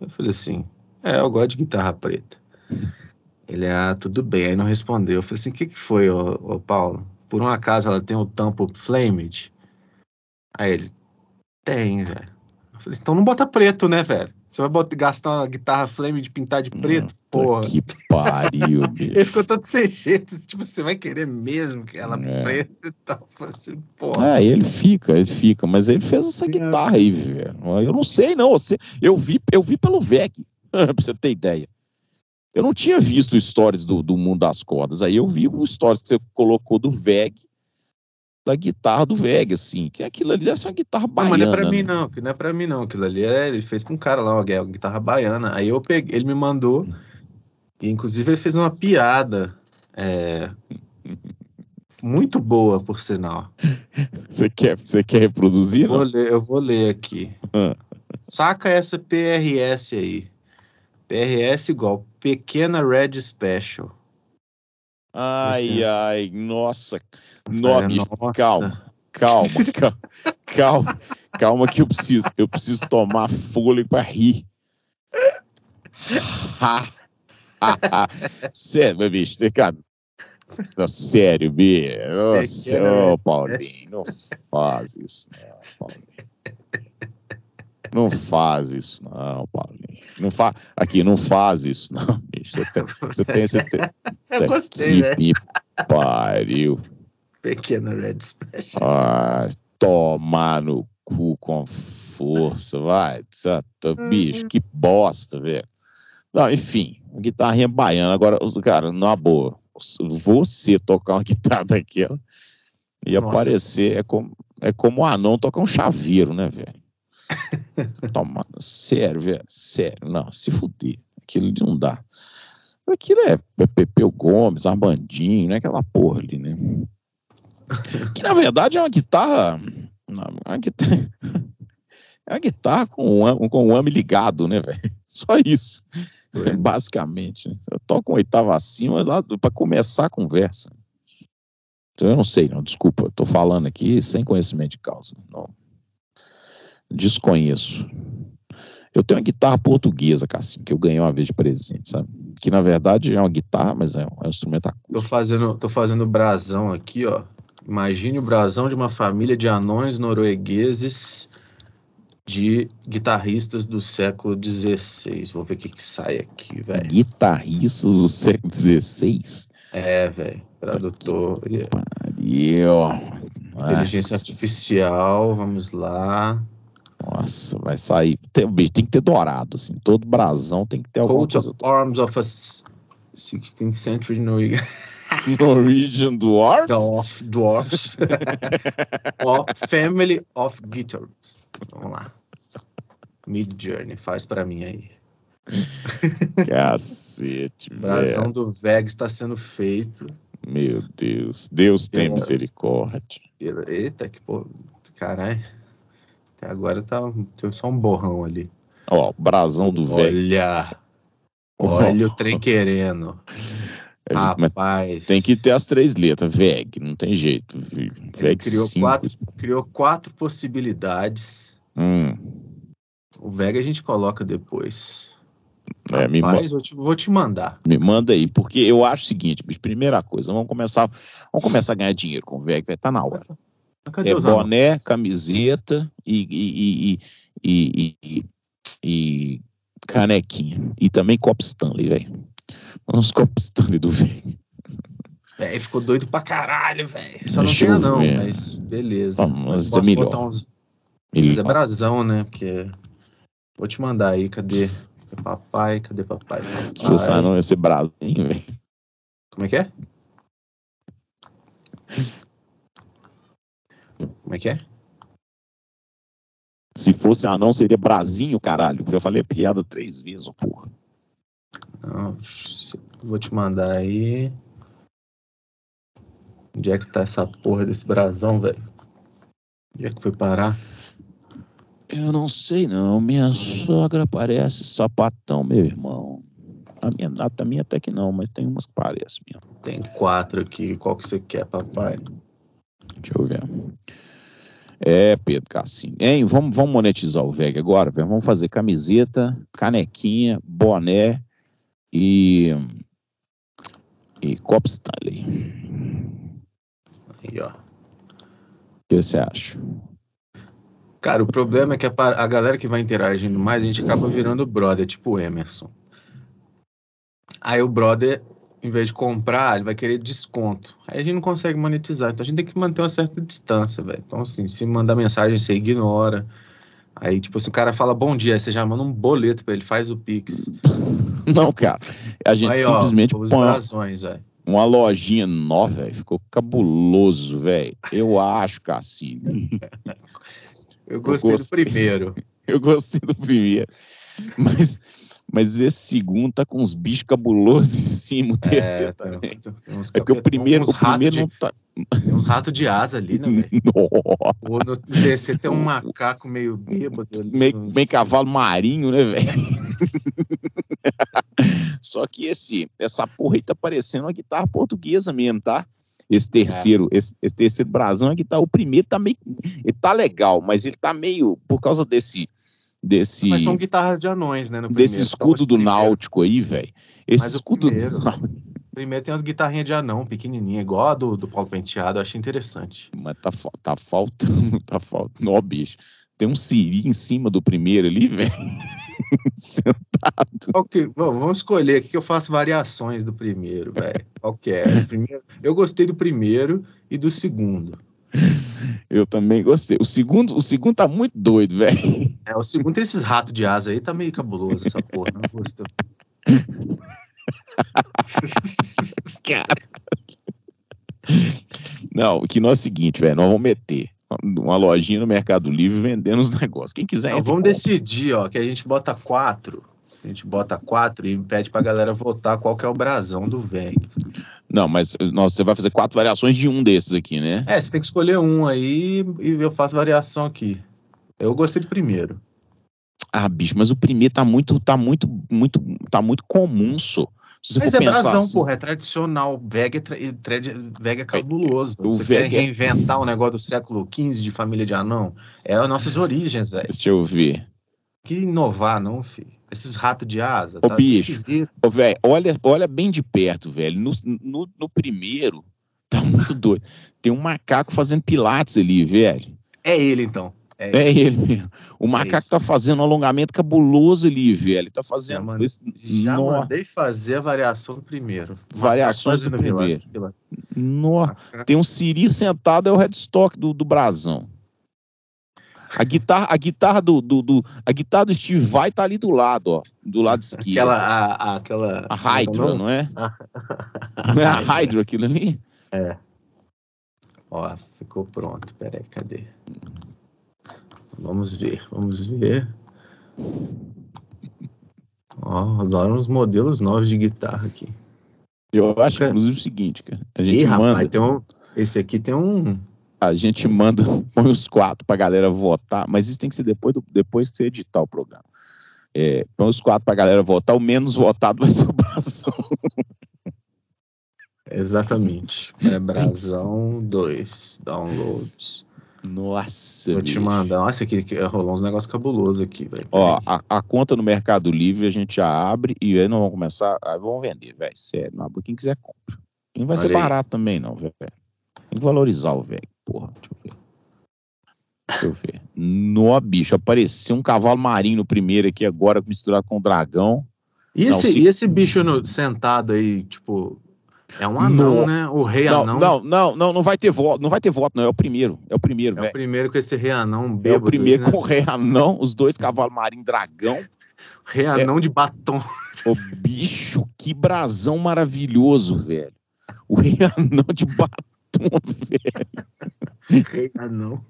Eu falei assim, é, eu gosto de guitarra preta. Ele, ah, tudo bem. Aí não respondeu. Eu falei assim, o que, que foi, ô, ô, Paulo? Por um acaso ela tem o tampo flamed? Aí ele, tem, velho. Eu falei, então não bota preto, né, velho? Você vai botar, gastar uma guitarra flame de pintar de preto? Porra. Que pariu, bicho. Ele ficou todo sem jeito. Tipo, você vai querer mesmo que ela É. preta e tal. Eu falei assim, porra. É, ele fica, ele fica, mas ele fez essa guitarra aí, velho. Eu não sei, não. Você, eu, vi, eu vi pelo VEG, pra você ter ideia. Eu não tinha visto stories do, do Mundo das Cordas. Aí eu vi o stories que você colocou do VEG, da guitarra do VEG, assim. Que aquilo ali deve ser uma guitarra Não, baiana. mas não é pra mim, né? não. Que não é pra mim, não. Aquilo ali é, ele fez com um cara lá, uma guitarra baiana. Aí eu peguei, ele me mandou. E inclusive ele fez uma piada. é, muito boa, por sinal. Você quer, você quer reproduzir? Vou Não? ler, eu vou ler aqui. Ah. Saca essa PRS aí. PRS igual Pequena Red Special. Ai, ai, nossa. Nossa. calma, calma, calma, calma, calma que eu preciso, eu preciso tomar fôlego para rir. Sério, meu bicho, você, cara, não, sério, bicho, nossa, ô, Paulinho, não faz isso, não, Paulinho. Não faz isso, não, Paulinho. Não fa... Aqui, não faz isso, não, bicho. Você tem, você tem, você tem, Eu gostei, que né? me pariu. Pequena Red Special. Ah, tomar no cu com força, vai. Tá, tá, bicho, que bosta, velho. Não, enfim, guitarrinha baiana. Agora, cara, na boa, você tocar uma guitarra daquela ia Nossa. parecer, é como, é como um anão tocar um chaveiro, né, velho? Toma, sério, velho, sério, não, se fuder, aquilo não dá. Aquilo é é Pepeu Gomes, Armandinho, não é aquela porra ali, né? Que na verdade é uma guitarra. não, é uma guitarra, é uma guitarra com o am- com o AMI ligado, né, velho? Só isso. Basicamente. né? Eu toco um oitava acima lá para começar a conversa. Então, eu não sei, não, desculpa, eu tô falando aqui sem conhecimento de causa. Não. Desconheço. Eu tenho uma guitarra portuguesa, Cassim, que eu ganhei uma vez de presente, sabe? Que na verdade é uma guitarra, mas é um, é um instrumento Tô acústico. fazendo, tô fazendo brasão aqui, ó. Imagine o brasão de uma família de anões noruegueses de guitarristas do século XVI. Vou ver o que, que sai aqui, velho. Guitarristas do século XVI. É, velho. Tradutor. Pariu. Inteligência Nossa, artificial, vamos lá. Nossa, vai sair. Tem, bicho, tem que ter dourado, assim. Todo brasão tem que ter alguma Coat coisa. of Arms of a 16th Century Norwegian Norwegian Dwarfs? Dwarf, Dwarfs. of Family of Guitars. Vamos lá. Mid Journey, faz pra mim aí. Cacete, Brasão velho. do Veg está sendo feito. Meu Deus. Deus tem misericórdia. Eita, que porra. Caralho. Agora tá tem só um borrão ali. Ó, brasão do velho. Olha. Olha o trem querendo. Mas Rapaz. Tem que ter as três letras. VEG, não tem jeito. Ele VEG criou 5. quatro, criou quatro possibilidades. Hum, O Vega a gente coloca depois. é, me, Rapaz, eu te- vou te mandar. me manda aí, porque eu acho o seguinte, bicho, primeira coisa, vamos começar, vamos começar a ganhar dinheiro com o VEG, vai estar na hora. Cadê É boné, camiseta e, e, e, e, canequinha. E também copo Stanley, velho. Uns copos Stanley do velho. Véi, ficou doido pra caralho, velho. Só Deixa não tem não, ver. mas beleza. Ah, mas é melhor. uns- Mas é brasão, né? Porque. Vou te mandar aí, cadê? Cadê papai? Cadê papai? Se eu papai? não ser brasinho, velho. Como é que é? Como é que é? Se fosse anão, seria brasinho, caralho. Eu falei a piada três vezes, porra. Não, vou te mandar aí. Onde é que tá essa porra desse brasão, velho? Onde é que foi parar? Eu não sei, não. Minha sogra parece sapatão, meu irmão. A minha, a minha até que não, mas tem umas que parecem mesmo. Tem quatro aqui. Qual que você quer, papai? Deixa eu ver. É, Pedro Cassini. Hein, vamos, vamos monetizar o VEG agora, velho. Vamos fazer camiseta, canequinha, boné e. e copo Stanley. Aí, ó. O que você acha? Cara, o problema é que a, a galera que vai interagindo mais, a gente acaba virando brother, tipo o Emerson. Aí o brother, em vez de comprar, ele vai querer desconto. Aí a gente não consegue monetizar. Então a gente tem que manter uma certa distância, velho. Então, assim, se mandar mensagem, você ignora. Aí, tipo, se o cara fala bom dia, aí você já manda um boleto pra ele, faz o Pix. Não, cara. A gente Aí, ó, simplesmente os põe uma, brasões, velho. uma lojinha nova, velho. Ficou cabuloso, velho. Eu acho, Cassini. Eu gostei, gostei. do primeiro. Eu gostei do primeiro. Mas, mas esse segundo tá com uns bichos cabulosos em cima, o terceiro É, também. tem- tem É porque o primeiro, o primeiro de- não tá. Tem uns ratos de asa ali, né, velho? No DC tem um macaco meio bêbado ali. meio, meio cavalo marinho, né, velho? Só que esse, essa porra aí tá parecendo uma guitarra portuguesa mesmo, tá? Esse terceiro, esse, esse terceiro brasão é guitarra. O primeiro tá meio. Ele tá legal, mas ele tá meio. Por causa desse. Desse, Mas são guitarras de anões, né? No desse primeiro, escudo do primeiro. Náutico aí, velho. Esse Mas escudo do primeiro-. Primeiro tem umas guitarrinhas de anão, pequenininha, igual a do, do Paulo Penteado, eu achei interessante. Mas tá, tá faltando, tá faltando. Ó, bicho. Tem um siri em cima do primeiro ali, velho. Sentado. Bom, vamos escolher aqui que eu faço variações do primeiro, velho. Qual que é? Primeiro, eu gostei do primeiro e do segundo. Eu também gostei. O segundo, o segundo tá muito doido, velho. É, o segundo tem esses ratos de asa aí, tá meio cabuloso essa porra, não gostou. Cara. Não, o que nós é o seguinte, velho. Nós vamos meter uma lojinha no Mercado Livre vendendo os negócios. Quem quiser, Não, vamos decidir, ó, que a gente bota quatro. A gente bota quatro e pede pra galera votar qual que é o brasão do VEG. Não, mas nossa, você vai fazer quatro variações de um desses aqui, né? É, você tem que escolher um aí e eu faço variação aqui. Eu gostei do primeiro. Ah, bicho, mas o primeiro tá muito, tá muito, muito, tá muito comum, só. Se Mas é brasão, assim, porra, é tradicional. VEG é, tra- e trad- VEG é cabuloso. o você quer é- reinventar um negócio do século XV de família de anão? É as nossas origens, velho. deixa eu ver. Que inovar, não, filho. Esses ratos de asa. Ô, tá bicho. Ô, velho, olha, olha bem de perto, velho. No, no, no primeiro, tá muito doido. Tem um macaco fazendo pilates ali, velho. É ele, então. É, É ele mesmo. O macaco isso. tá fazendo um alongamento cabuloso ali, velho. Tá Já fazendo mandei- esse- Já nó- mandei fazer a variação do primeiro. Variações do primeiro. Macaco. Tem um Siri sentado, é o headstock do, do brasão. A guitarra, a guitarra do, do, do- a guitarra do Steve Vai tá ali do lado, ó, do lado esquerdo. Aquela, a, a- aquela... a Hydra, não? não é? Não é a Hydra aquilo ali? É. Ó, ficou pronto. Peraí, cadê? Vamos ver, vamos ver. Ó, rolaram uns modelos novos de guitarra aqui. Eu acho, inclusive, o seguinte, cara. A Ih, gente rapaz, manda, tem um. Esse aqui tem um. A gente manda, põe os quatro pra galera votar, mas isso tem que ser depois, do, depois que você editar o programa. É, põe os quatro pra galera votar, o menos votado vai ser o brasão. Exatamente. É Brasão 2. Downloads. Nossa, Vou te mandar. Nossa, aqui que rolou uns negócios cabulosos aqui, velho. Ó, a, a conta no Mercado Livre a gente já abre e aí nós vamos começar, aí vamos vender, velho, sério, não, quem quiser compra. E não vai ser Olha aí. barato também não, velho. Tem que valorizar o velho, porra, deixa eu ver. Deixa eu ver. Nó, bicho, apareceu um cavalo marinho no primeiro aqui agora misturado com um dragão. E Não, esse, se- e esse bicho no- sentado aí, tipo. É um anão, né? O rei Não, anão. não, não, não, não vai ter voto, não vai ter voto, não, é o primeiro, é o primeiro, É o velho. primeiro com esse rei anão É bêbado. o primeiro né? com o rei anão, os dois cavalos marinhos dragão. Rei anão de batom. Ô, bicho, que brasão maravilhoso, velho. O rei anão de batom, velho. Rei anão.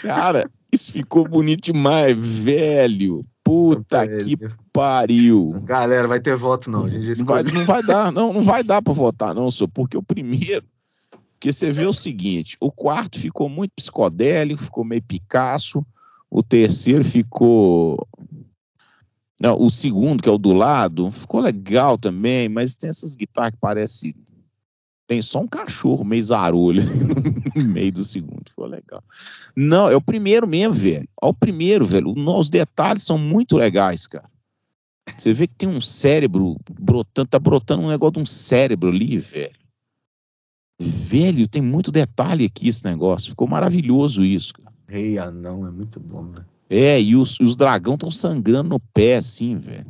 Cara, isso ficou bonito demais, velho. Puta que pariu. Galera, vai ter voto não. Não vai, não vai dar, não, não vai dar pra votar, não, senhor, porque o primeiro, porque você vê o seguinte, o quarto ficou muito psicodélico, ficou meio Picasso, o terceiro ficou. Não, o segundo, que é o do lado, ficou legal também, mas tem essas guitarras que parecem tem só um cachorro meio zarolho no meio do segundo. Ficou legal. Não, é o primeiro mesmo, velho. Olha o primeiro, velho. Os detalhes são muito legais, cara. Você vê que tem um cérebro brotando, tá brotando um negócio de um cérebro ali, velho. Velho, tem muito detalhe aqui esse negócio. Ficou maravilhoso isso, cara. Rei anão, é muito bom, né? É, e os, os dragão estão sangrando no pé, assim, velho.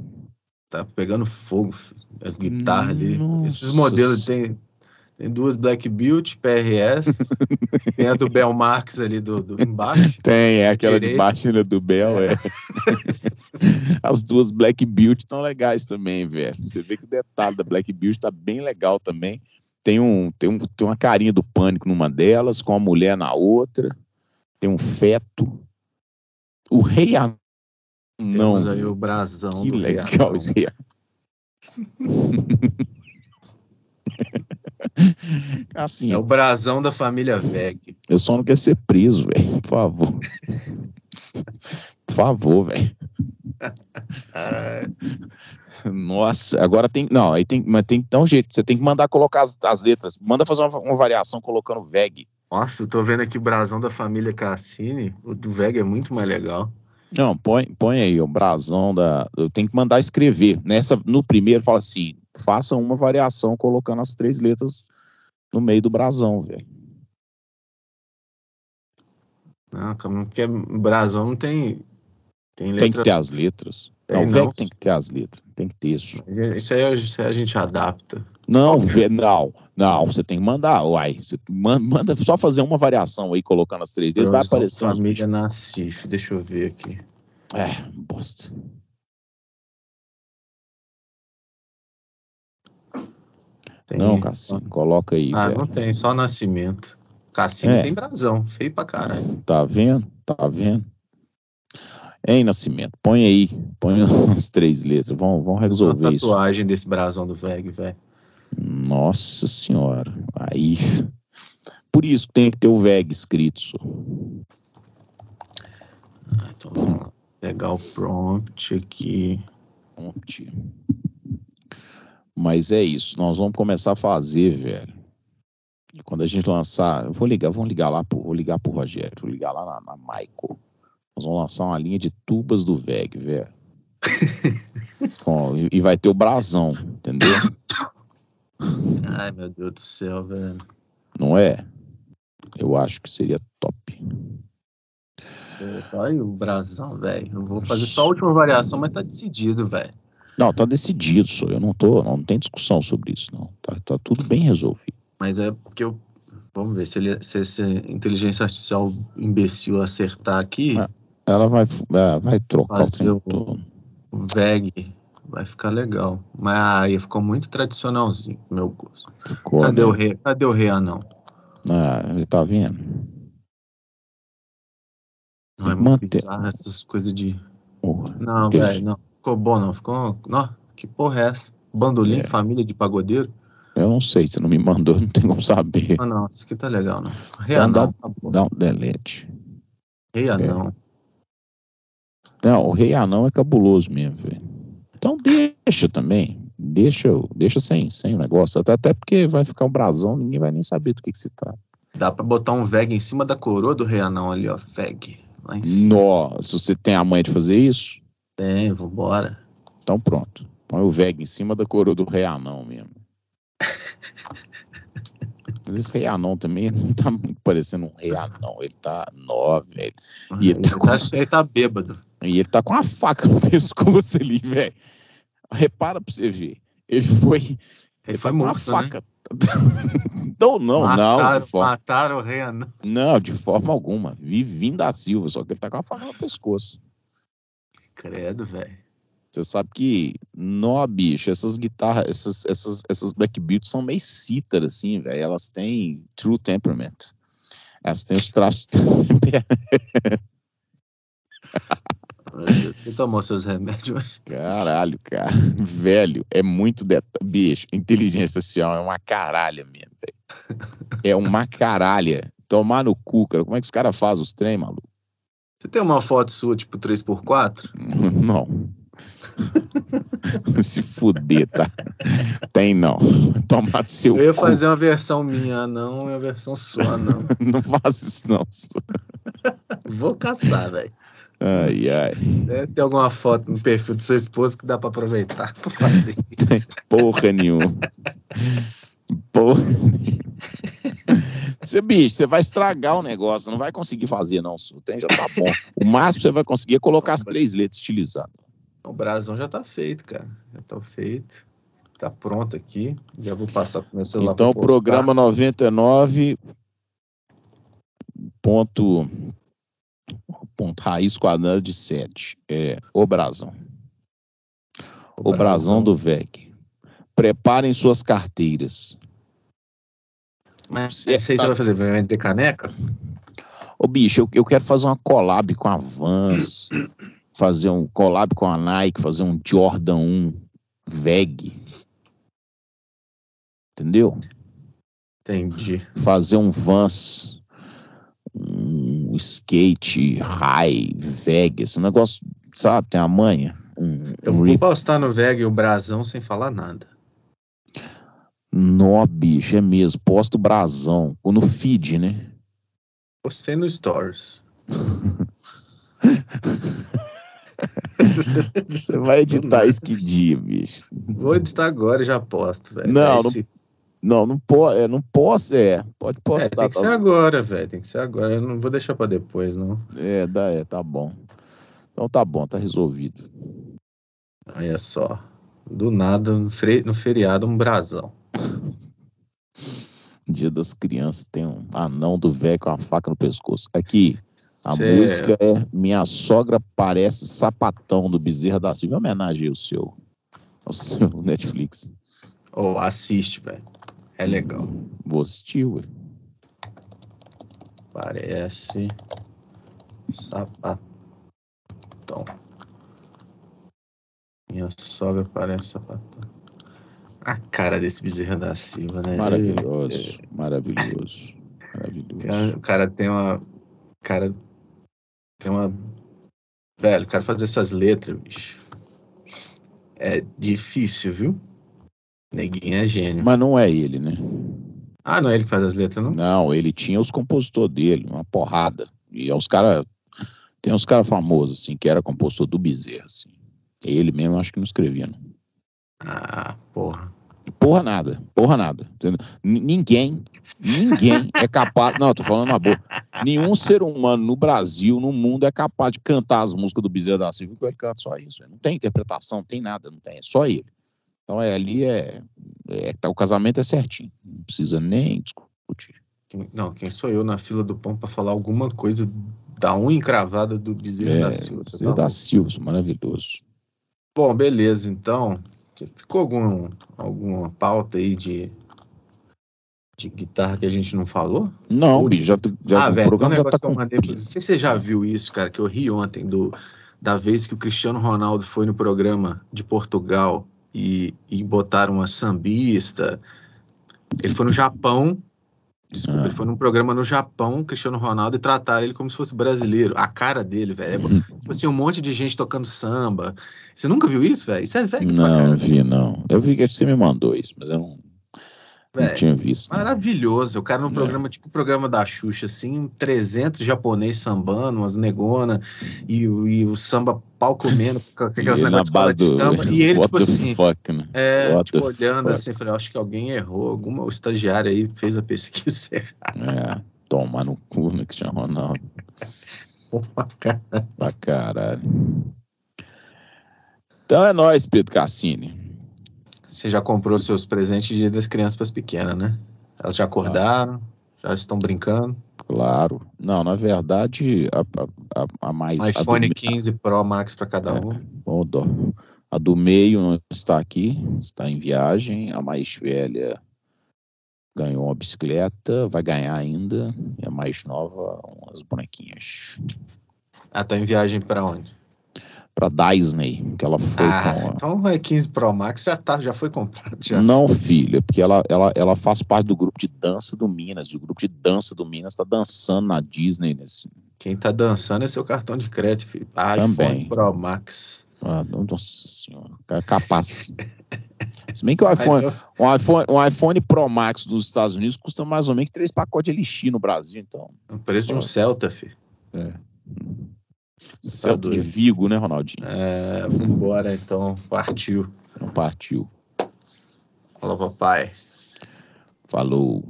Tá pegando fogo, filho. as guitarras ali. Esses modelos tem, tem duas Black Beauty, PRS, tem a do Bel Marx ali do, do embaixo. Tem, é aquela de baixo né, do Bel, é. As duas Black Beauty estão legais também, velho. Você vê que o detalhe da Black Beauty tá bem legal também. Tem, um, tem, um, tem uma carinha do pânico numa delas, com a mulher na outra. Tem um feto. O rei anão. Temos aí o brasão Que legal esse rei Assim, É o brasão da família Veg. eu só não quero ser preso, velho. Por favor. Por favor, velho. Nossa, agora tem. Não, aí tem, mas tem que dar um jeito. Você tem que mandar colocar as, as letras. Manda fazer uma, uma variação colocando VEG. Nossa, eu tô vendo aqui o brasão da família Cassini. O do Veg é muito mais legal. Não, põe, põe aí o brasão da. Eu tenho que mandar escrever. Nessa, no primeiro, fala assim: faça uma variação colocando as três letras no meio do brasão, velho. Não, porque brasão não tem. Tem letra. Tem que ter as letras. Tem, não, o não. Tem que ter as letras. Tem que ter isso. Isso aí, isso aí a gente adapta. Não, ve- não, não, você tem que mandar, uai. Você man- manda só fazer uma variação aí, colocando as três letras, vai aparecer Família Nassif, deixa eu ver aqui. É, bosta. Tem- Não, Cassinho, coloca aí, Ah, velho. não tem, só Nascimento. Cassino É. tem brasão, feio pra caralho. Tá vendo? Tá vendo? Hein, Nascimento, põe aí, põe as três letras, vamos, vamos Uma resolver isso. tatuagem desse brasão do Veg, velho. Nossa senhora, aí... Por isso que tem que ter o VEG escrito, só. Ah, Então vamos. Pegar o prompt aqui. Prompt. Mas é isso, nós vamos começar a fazer, velho. E quando a gente lançar, eu vou ligar, vamos ligar lá, pro, vou ligar pro Rogério, vou ligar lá na, na Michael. Nós vamos lançar uma linha de tubas do VEG, velho. Com- e- vai ter o brasão, entendeu? Ai, meu Deus do céu, velho. Não é? Eu acho que seria top. Olha o brasão, velho. Eu vou fazer só a última variação, mas tá decidido, velho. Não, tá decidido, só. Eu não tô, não, tem discussão sobre isso, não. Tá, tá tudo bem resolvido. Mas é porque eu. Vamos ver se, ele, se essa inteligência artificial imbecil acertar aqui, Ah. Ela vai, é, vai trocar o Fazer tempo o- todo. o VEG vai ficar legal. Mas aí ficou muito tradicionalzinho, meu gosto. Ficou, Cadê né? o rei? Cadê o rei anão? Ah, ele tá vendo? Não é muito bizarro essas coisas de. Não, velho, não. Ficou bom, não. Ficou. Não, que porra é essa? Bandolim, É. família de pagodeiro? Eu não sei, você não me mandou, não tem como saber. Ah, não. Isso aqui tá legal, não. Rei Então anão. tá bom. Dá um delete. Rei anão. Não, o Rei Anão é cabuloso mesmo, velho. Então deixa também. Deixa, deixa sem, sem o negócio. Até, até porque vai ficar um brasão, ninguém vai nem saber do que, que se trata. Dá pra botar um VEG em cima da coroa do rei anão ali, ó. VEG. Lá em cima. Nossa, se você tem a manha de fazer isso, Tem, vambora. então pronto. Põe o VEG em cima da coroa do Rei Anão mesmo. Mas esse Rei Anão também não tá muito parecendo um Rei Anão. Ele tá nó, velho. E ele, ele tá tá, ele tá bêbado. E ele tá com uma faca no pescoço ali, velho. Repara pra você ver. Ele foi. Ele foi com uma morto, né? faca. Não, não, não. mataram, De forma, mataram o rei anão. não, de forma alguma. Vindo da Silva, só que ele tá com uma faca no pescoço. Credo, velho. Você sabe que, nó, bicho, essas guitarras, essas, essas, essas Black Beauty são meio cítara, assim, velho. Elas têm true temperament. Elas têm os traços. Você tomou seus remédios? Caralho, cara. Velho, é muito detalhe. Bicho, inteligência artificial é uma caralha mesmo, velho. É uma caralha. Tomar no cu, cara. Como é que os caras fazem os trem, maluco? Você tem uma foto sua, tipo 3x4? Não. Se fuder, tá? Tem não. Tomar seu. Eu ia cu. fazer uma versão minha, não, uma versão sua, não. Não faz isso, não. Vou caçar, velho. Ai, ai. Deve ter alguma foto no perfil do seu esposo que dá pra aproveitar pra fazer isso. Porra nenhuma. Porra nenhuma. Você, bicho, você vai estragar o negócio, não vai conseguir fazer, não. Tem já tá bom. O máximo que você vai conseguir é colocar as três letras estilizadas. O brasão já tá feito, cara. Já tá feito. Tá pronto aqui. Já vou passar pro meu celular. Então, o programa 99. Ponto, ponto raiz quadrada de 7. É o brasão. O brasão do VEG. Preparem suas carteiras. Mas esse aí você vai fazer? Vai vender caneca? Ô, bicho, eu, eu quero fazer uma collab com a Vans, fazer um collab com a Nike, fazer um Jordan 1 VEG. Entendeu? Entendi. Fazer um Vans, um skate high, VEG, esse negócio, sabe, tem a manha. Um, Eu um vou rip- postar no VEG o brasão sem falar nada. Nó, bicho, é mesmo. Posto brasão. No feed, né? Postei no Stories. Você vai editar isso que dia, bicho? Vou editar agora e já posto, velho. Não, Aí não se- Não, não pode, é, não posso, é. Pode É, postar. tem que tá ser bom. agora, velho. Tem que ser agora. Eu não vou deixar pra depois, não. É, dá, é, tá bom. Então tá bom, tá resolvido. Olha só. Do nada, no, no feriado, um brasão. Dia das crianças tem um anão do velho com a faca no pescoço. Aqui, a Cê- música é Minha Sogra Parece Sapatão do Bezerra da Silva. Em homenagem ao seu, ao seu Netflix. Ou assiste, velho. É legal. Ué. Parece. Sapatão. Minha sogra parece sapatão. A cara desse bezerra da Silva, né? Maravilhoso, maravilhoso, maravilhoso. Cara, O cara tem uma. Cara. Tem uma. Velho, o cara fazer essas letras, bicho. É difícil, viu? Neguinho é gênio. Mas não é ele, né? Ah, não é ele que faz as letras, não? Não, ele tinha os compositores dele, uma porrada. E é uns caras. Tem uns caras famosos, assim, que era compositor do Bezerra, assim. Ele mesmo acho que não escrevia, não. Ah, porra. Porra nada, porra nada. Ninguém, ninguém é capaz. Não, eu tô falando na boa. Nenhum ser humano no Brasil, no mundo, é capaz de cantar as músicas do Bezerra da Silva, porque ele canta só isso. Não tem interpretação, não tem nada, não tem, é só ele. Então é ali é, é tá, o casamento é certinho, não precisa nem discutir. Não, quem sou eu na fila do pão pra falar alguma coisa da unha encravada do bezerro É, da Silva? Você Bezerra tá da Silva, maravilhoso. Bom, beleza, então. Ficou algum, alguma pauta aí de, de guitarra que a gente não falou? Não, bicho, já, já ah, o velho, um programa já negócio tá que eu mandei. Não sei se você já viu isso, cara, que eu ri ontem do, da vez que o Cristiano Ronaldo foi no programa de Portugal e, e botaram uma sambista. Ele foi no Japão. Desculpa, Ah. ele foi num programa no Japão, Cristiano Ronaldo, e trataram ele como se fosse brasileiro. A cara dele, velho. é Tipo assim, um monte de gente tocando samba. Você nunca viu isso, velho? Isso é velho Não, não caramba, vi, não. Eu vi que você me mandou isso, mas eu não, não velho. tinha visto. não. Maravilhoso. O cara no É. programa, tipo o programa da Xuxa, assim, 300 japonês sambando, umas negona, e, o- e o samba pau comendo, com aquelas negócios de de samba. E ele, tipo assim, fuck, né? é, What tipo, olhando fuck? assim, falei, acho que alguém errou, alguma o estagiário aí fez a pesquisa errada. É, tomar no cu, né, Cristiano Ronaldo. Pra caralho. Então é nóis, Pedro Cassini. Você já comprou seus presentes de dia das crianças para as pequenas, né? Elas já acordaram, já estão brincando. Claro. Não, na verdade, a, a- a- mais. a do iPhone me- 15 Pro Max para cada É. um. Ó, dó. A do meio não está aqui, está em viagem. A mais velha ganhou uma bicicleta, vai ganhar ainda. E a mais nova, umas bonequinhas. Ah, tá em viagem para onde? Pra Disney, que ela foi Ah, com. a- então vai 15 Pro Max já tá, já foi comprado já. Não, filha, porque ela, ela, ela faz parte do grupo de dança do Minas. O grupo de dança do Minas está dançando na Disney. Nesse... Quem tá dançando é seu cartão de crédito, filho. Ah, Também. iPhone Pro Max. Ah, nossa senhora, capaz. Se bem que o iPhone, um iPhone, um iPhone Pro Max dos Estados Unidos custa mais ou menos três pacotes de Elixir no Brasil, então. O preço de um Celta, filho. É. Celta de Vigo, né, Ronaldinho? É, vambora então, partiu. Então partiu. Falou, papai. Falou.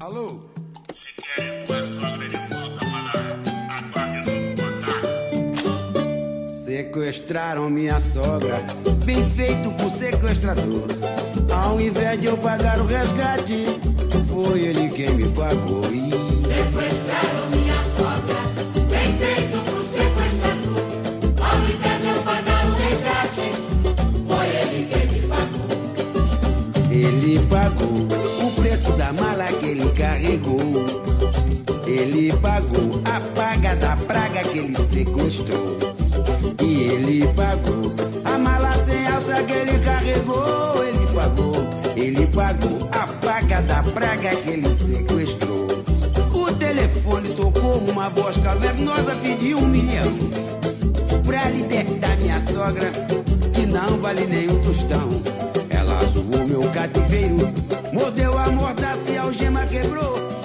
Alô? Sequestraram minha sogra, bem feito por sequestrador. Ao invés de eu pagar o resgate, foi ele quem me pagou. E... Sequestraram minha sogra, bem feito por sequestrador. Ao invés de eu pagar o resgate, foi ele quem me pagou. Ele pagou o preço da mala que ele carregou. Ele pagou a paga da praga que ele sequestrou. E ele pagou a mala sem alça que ele carregou. Ele pagou, ele pagou a paga da praga que ele sequestrou o telefone tocou uma voz cavernosa pediu um milhão pra libertar minha sogra, que não vale nenhum tostão. Ela zoou meu cativeiro, mordeu a mordaça e a algema quebrou.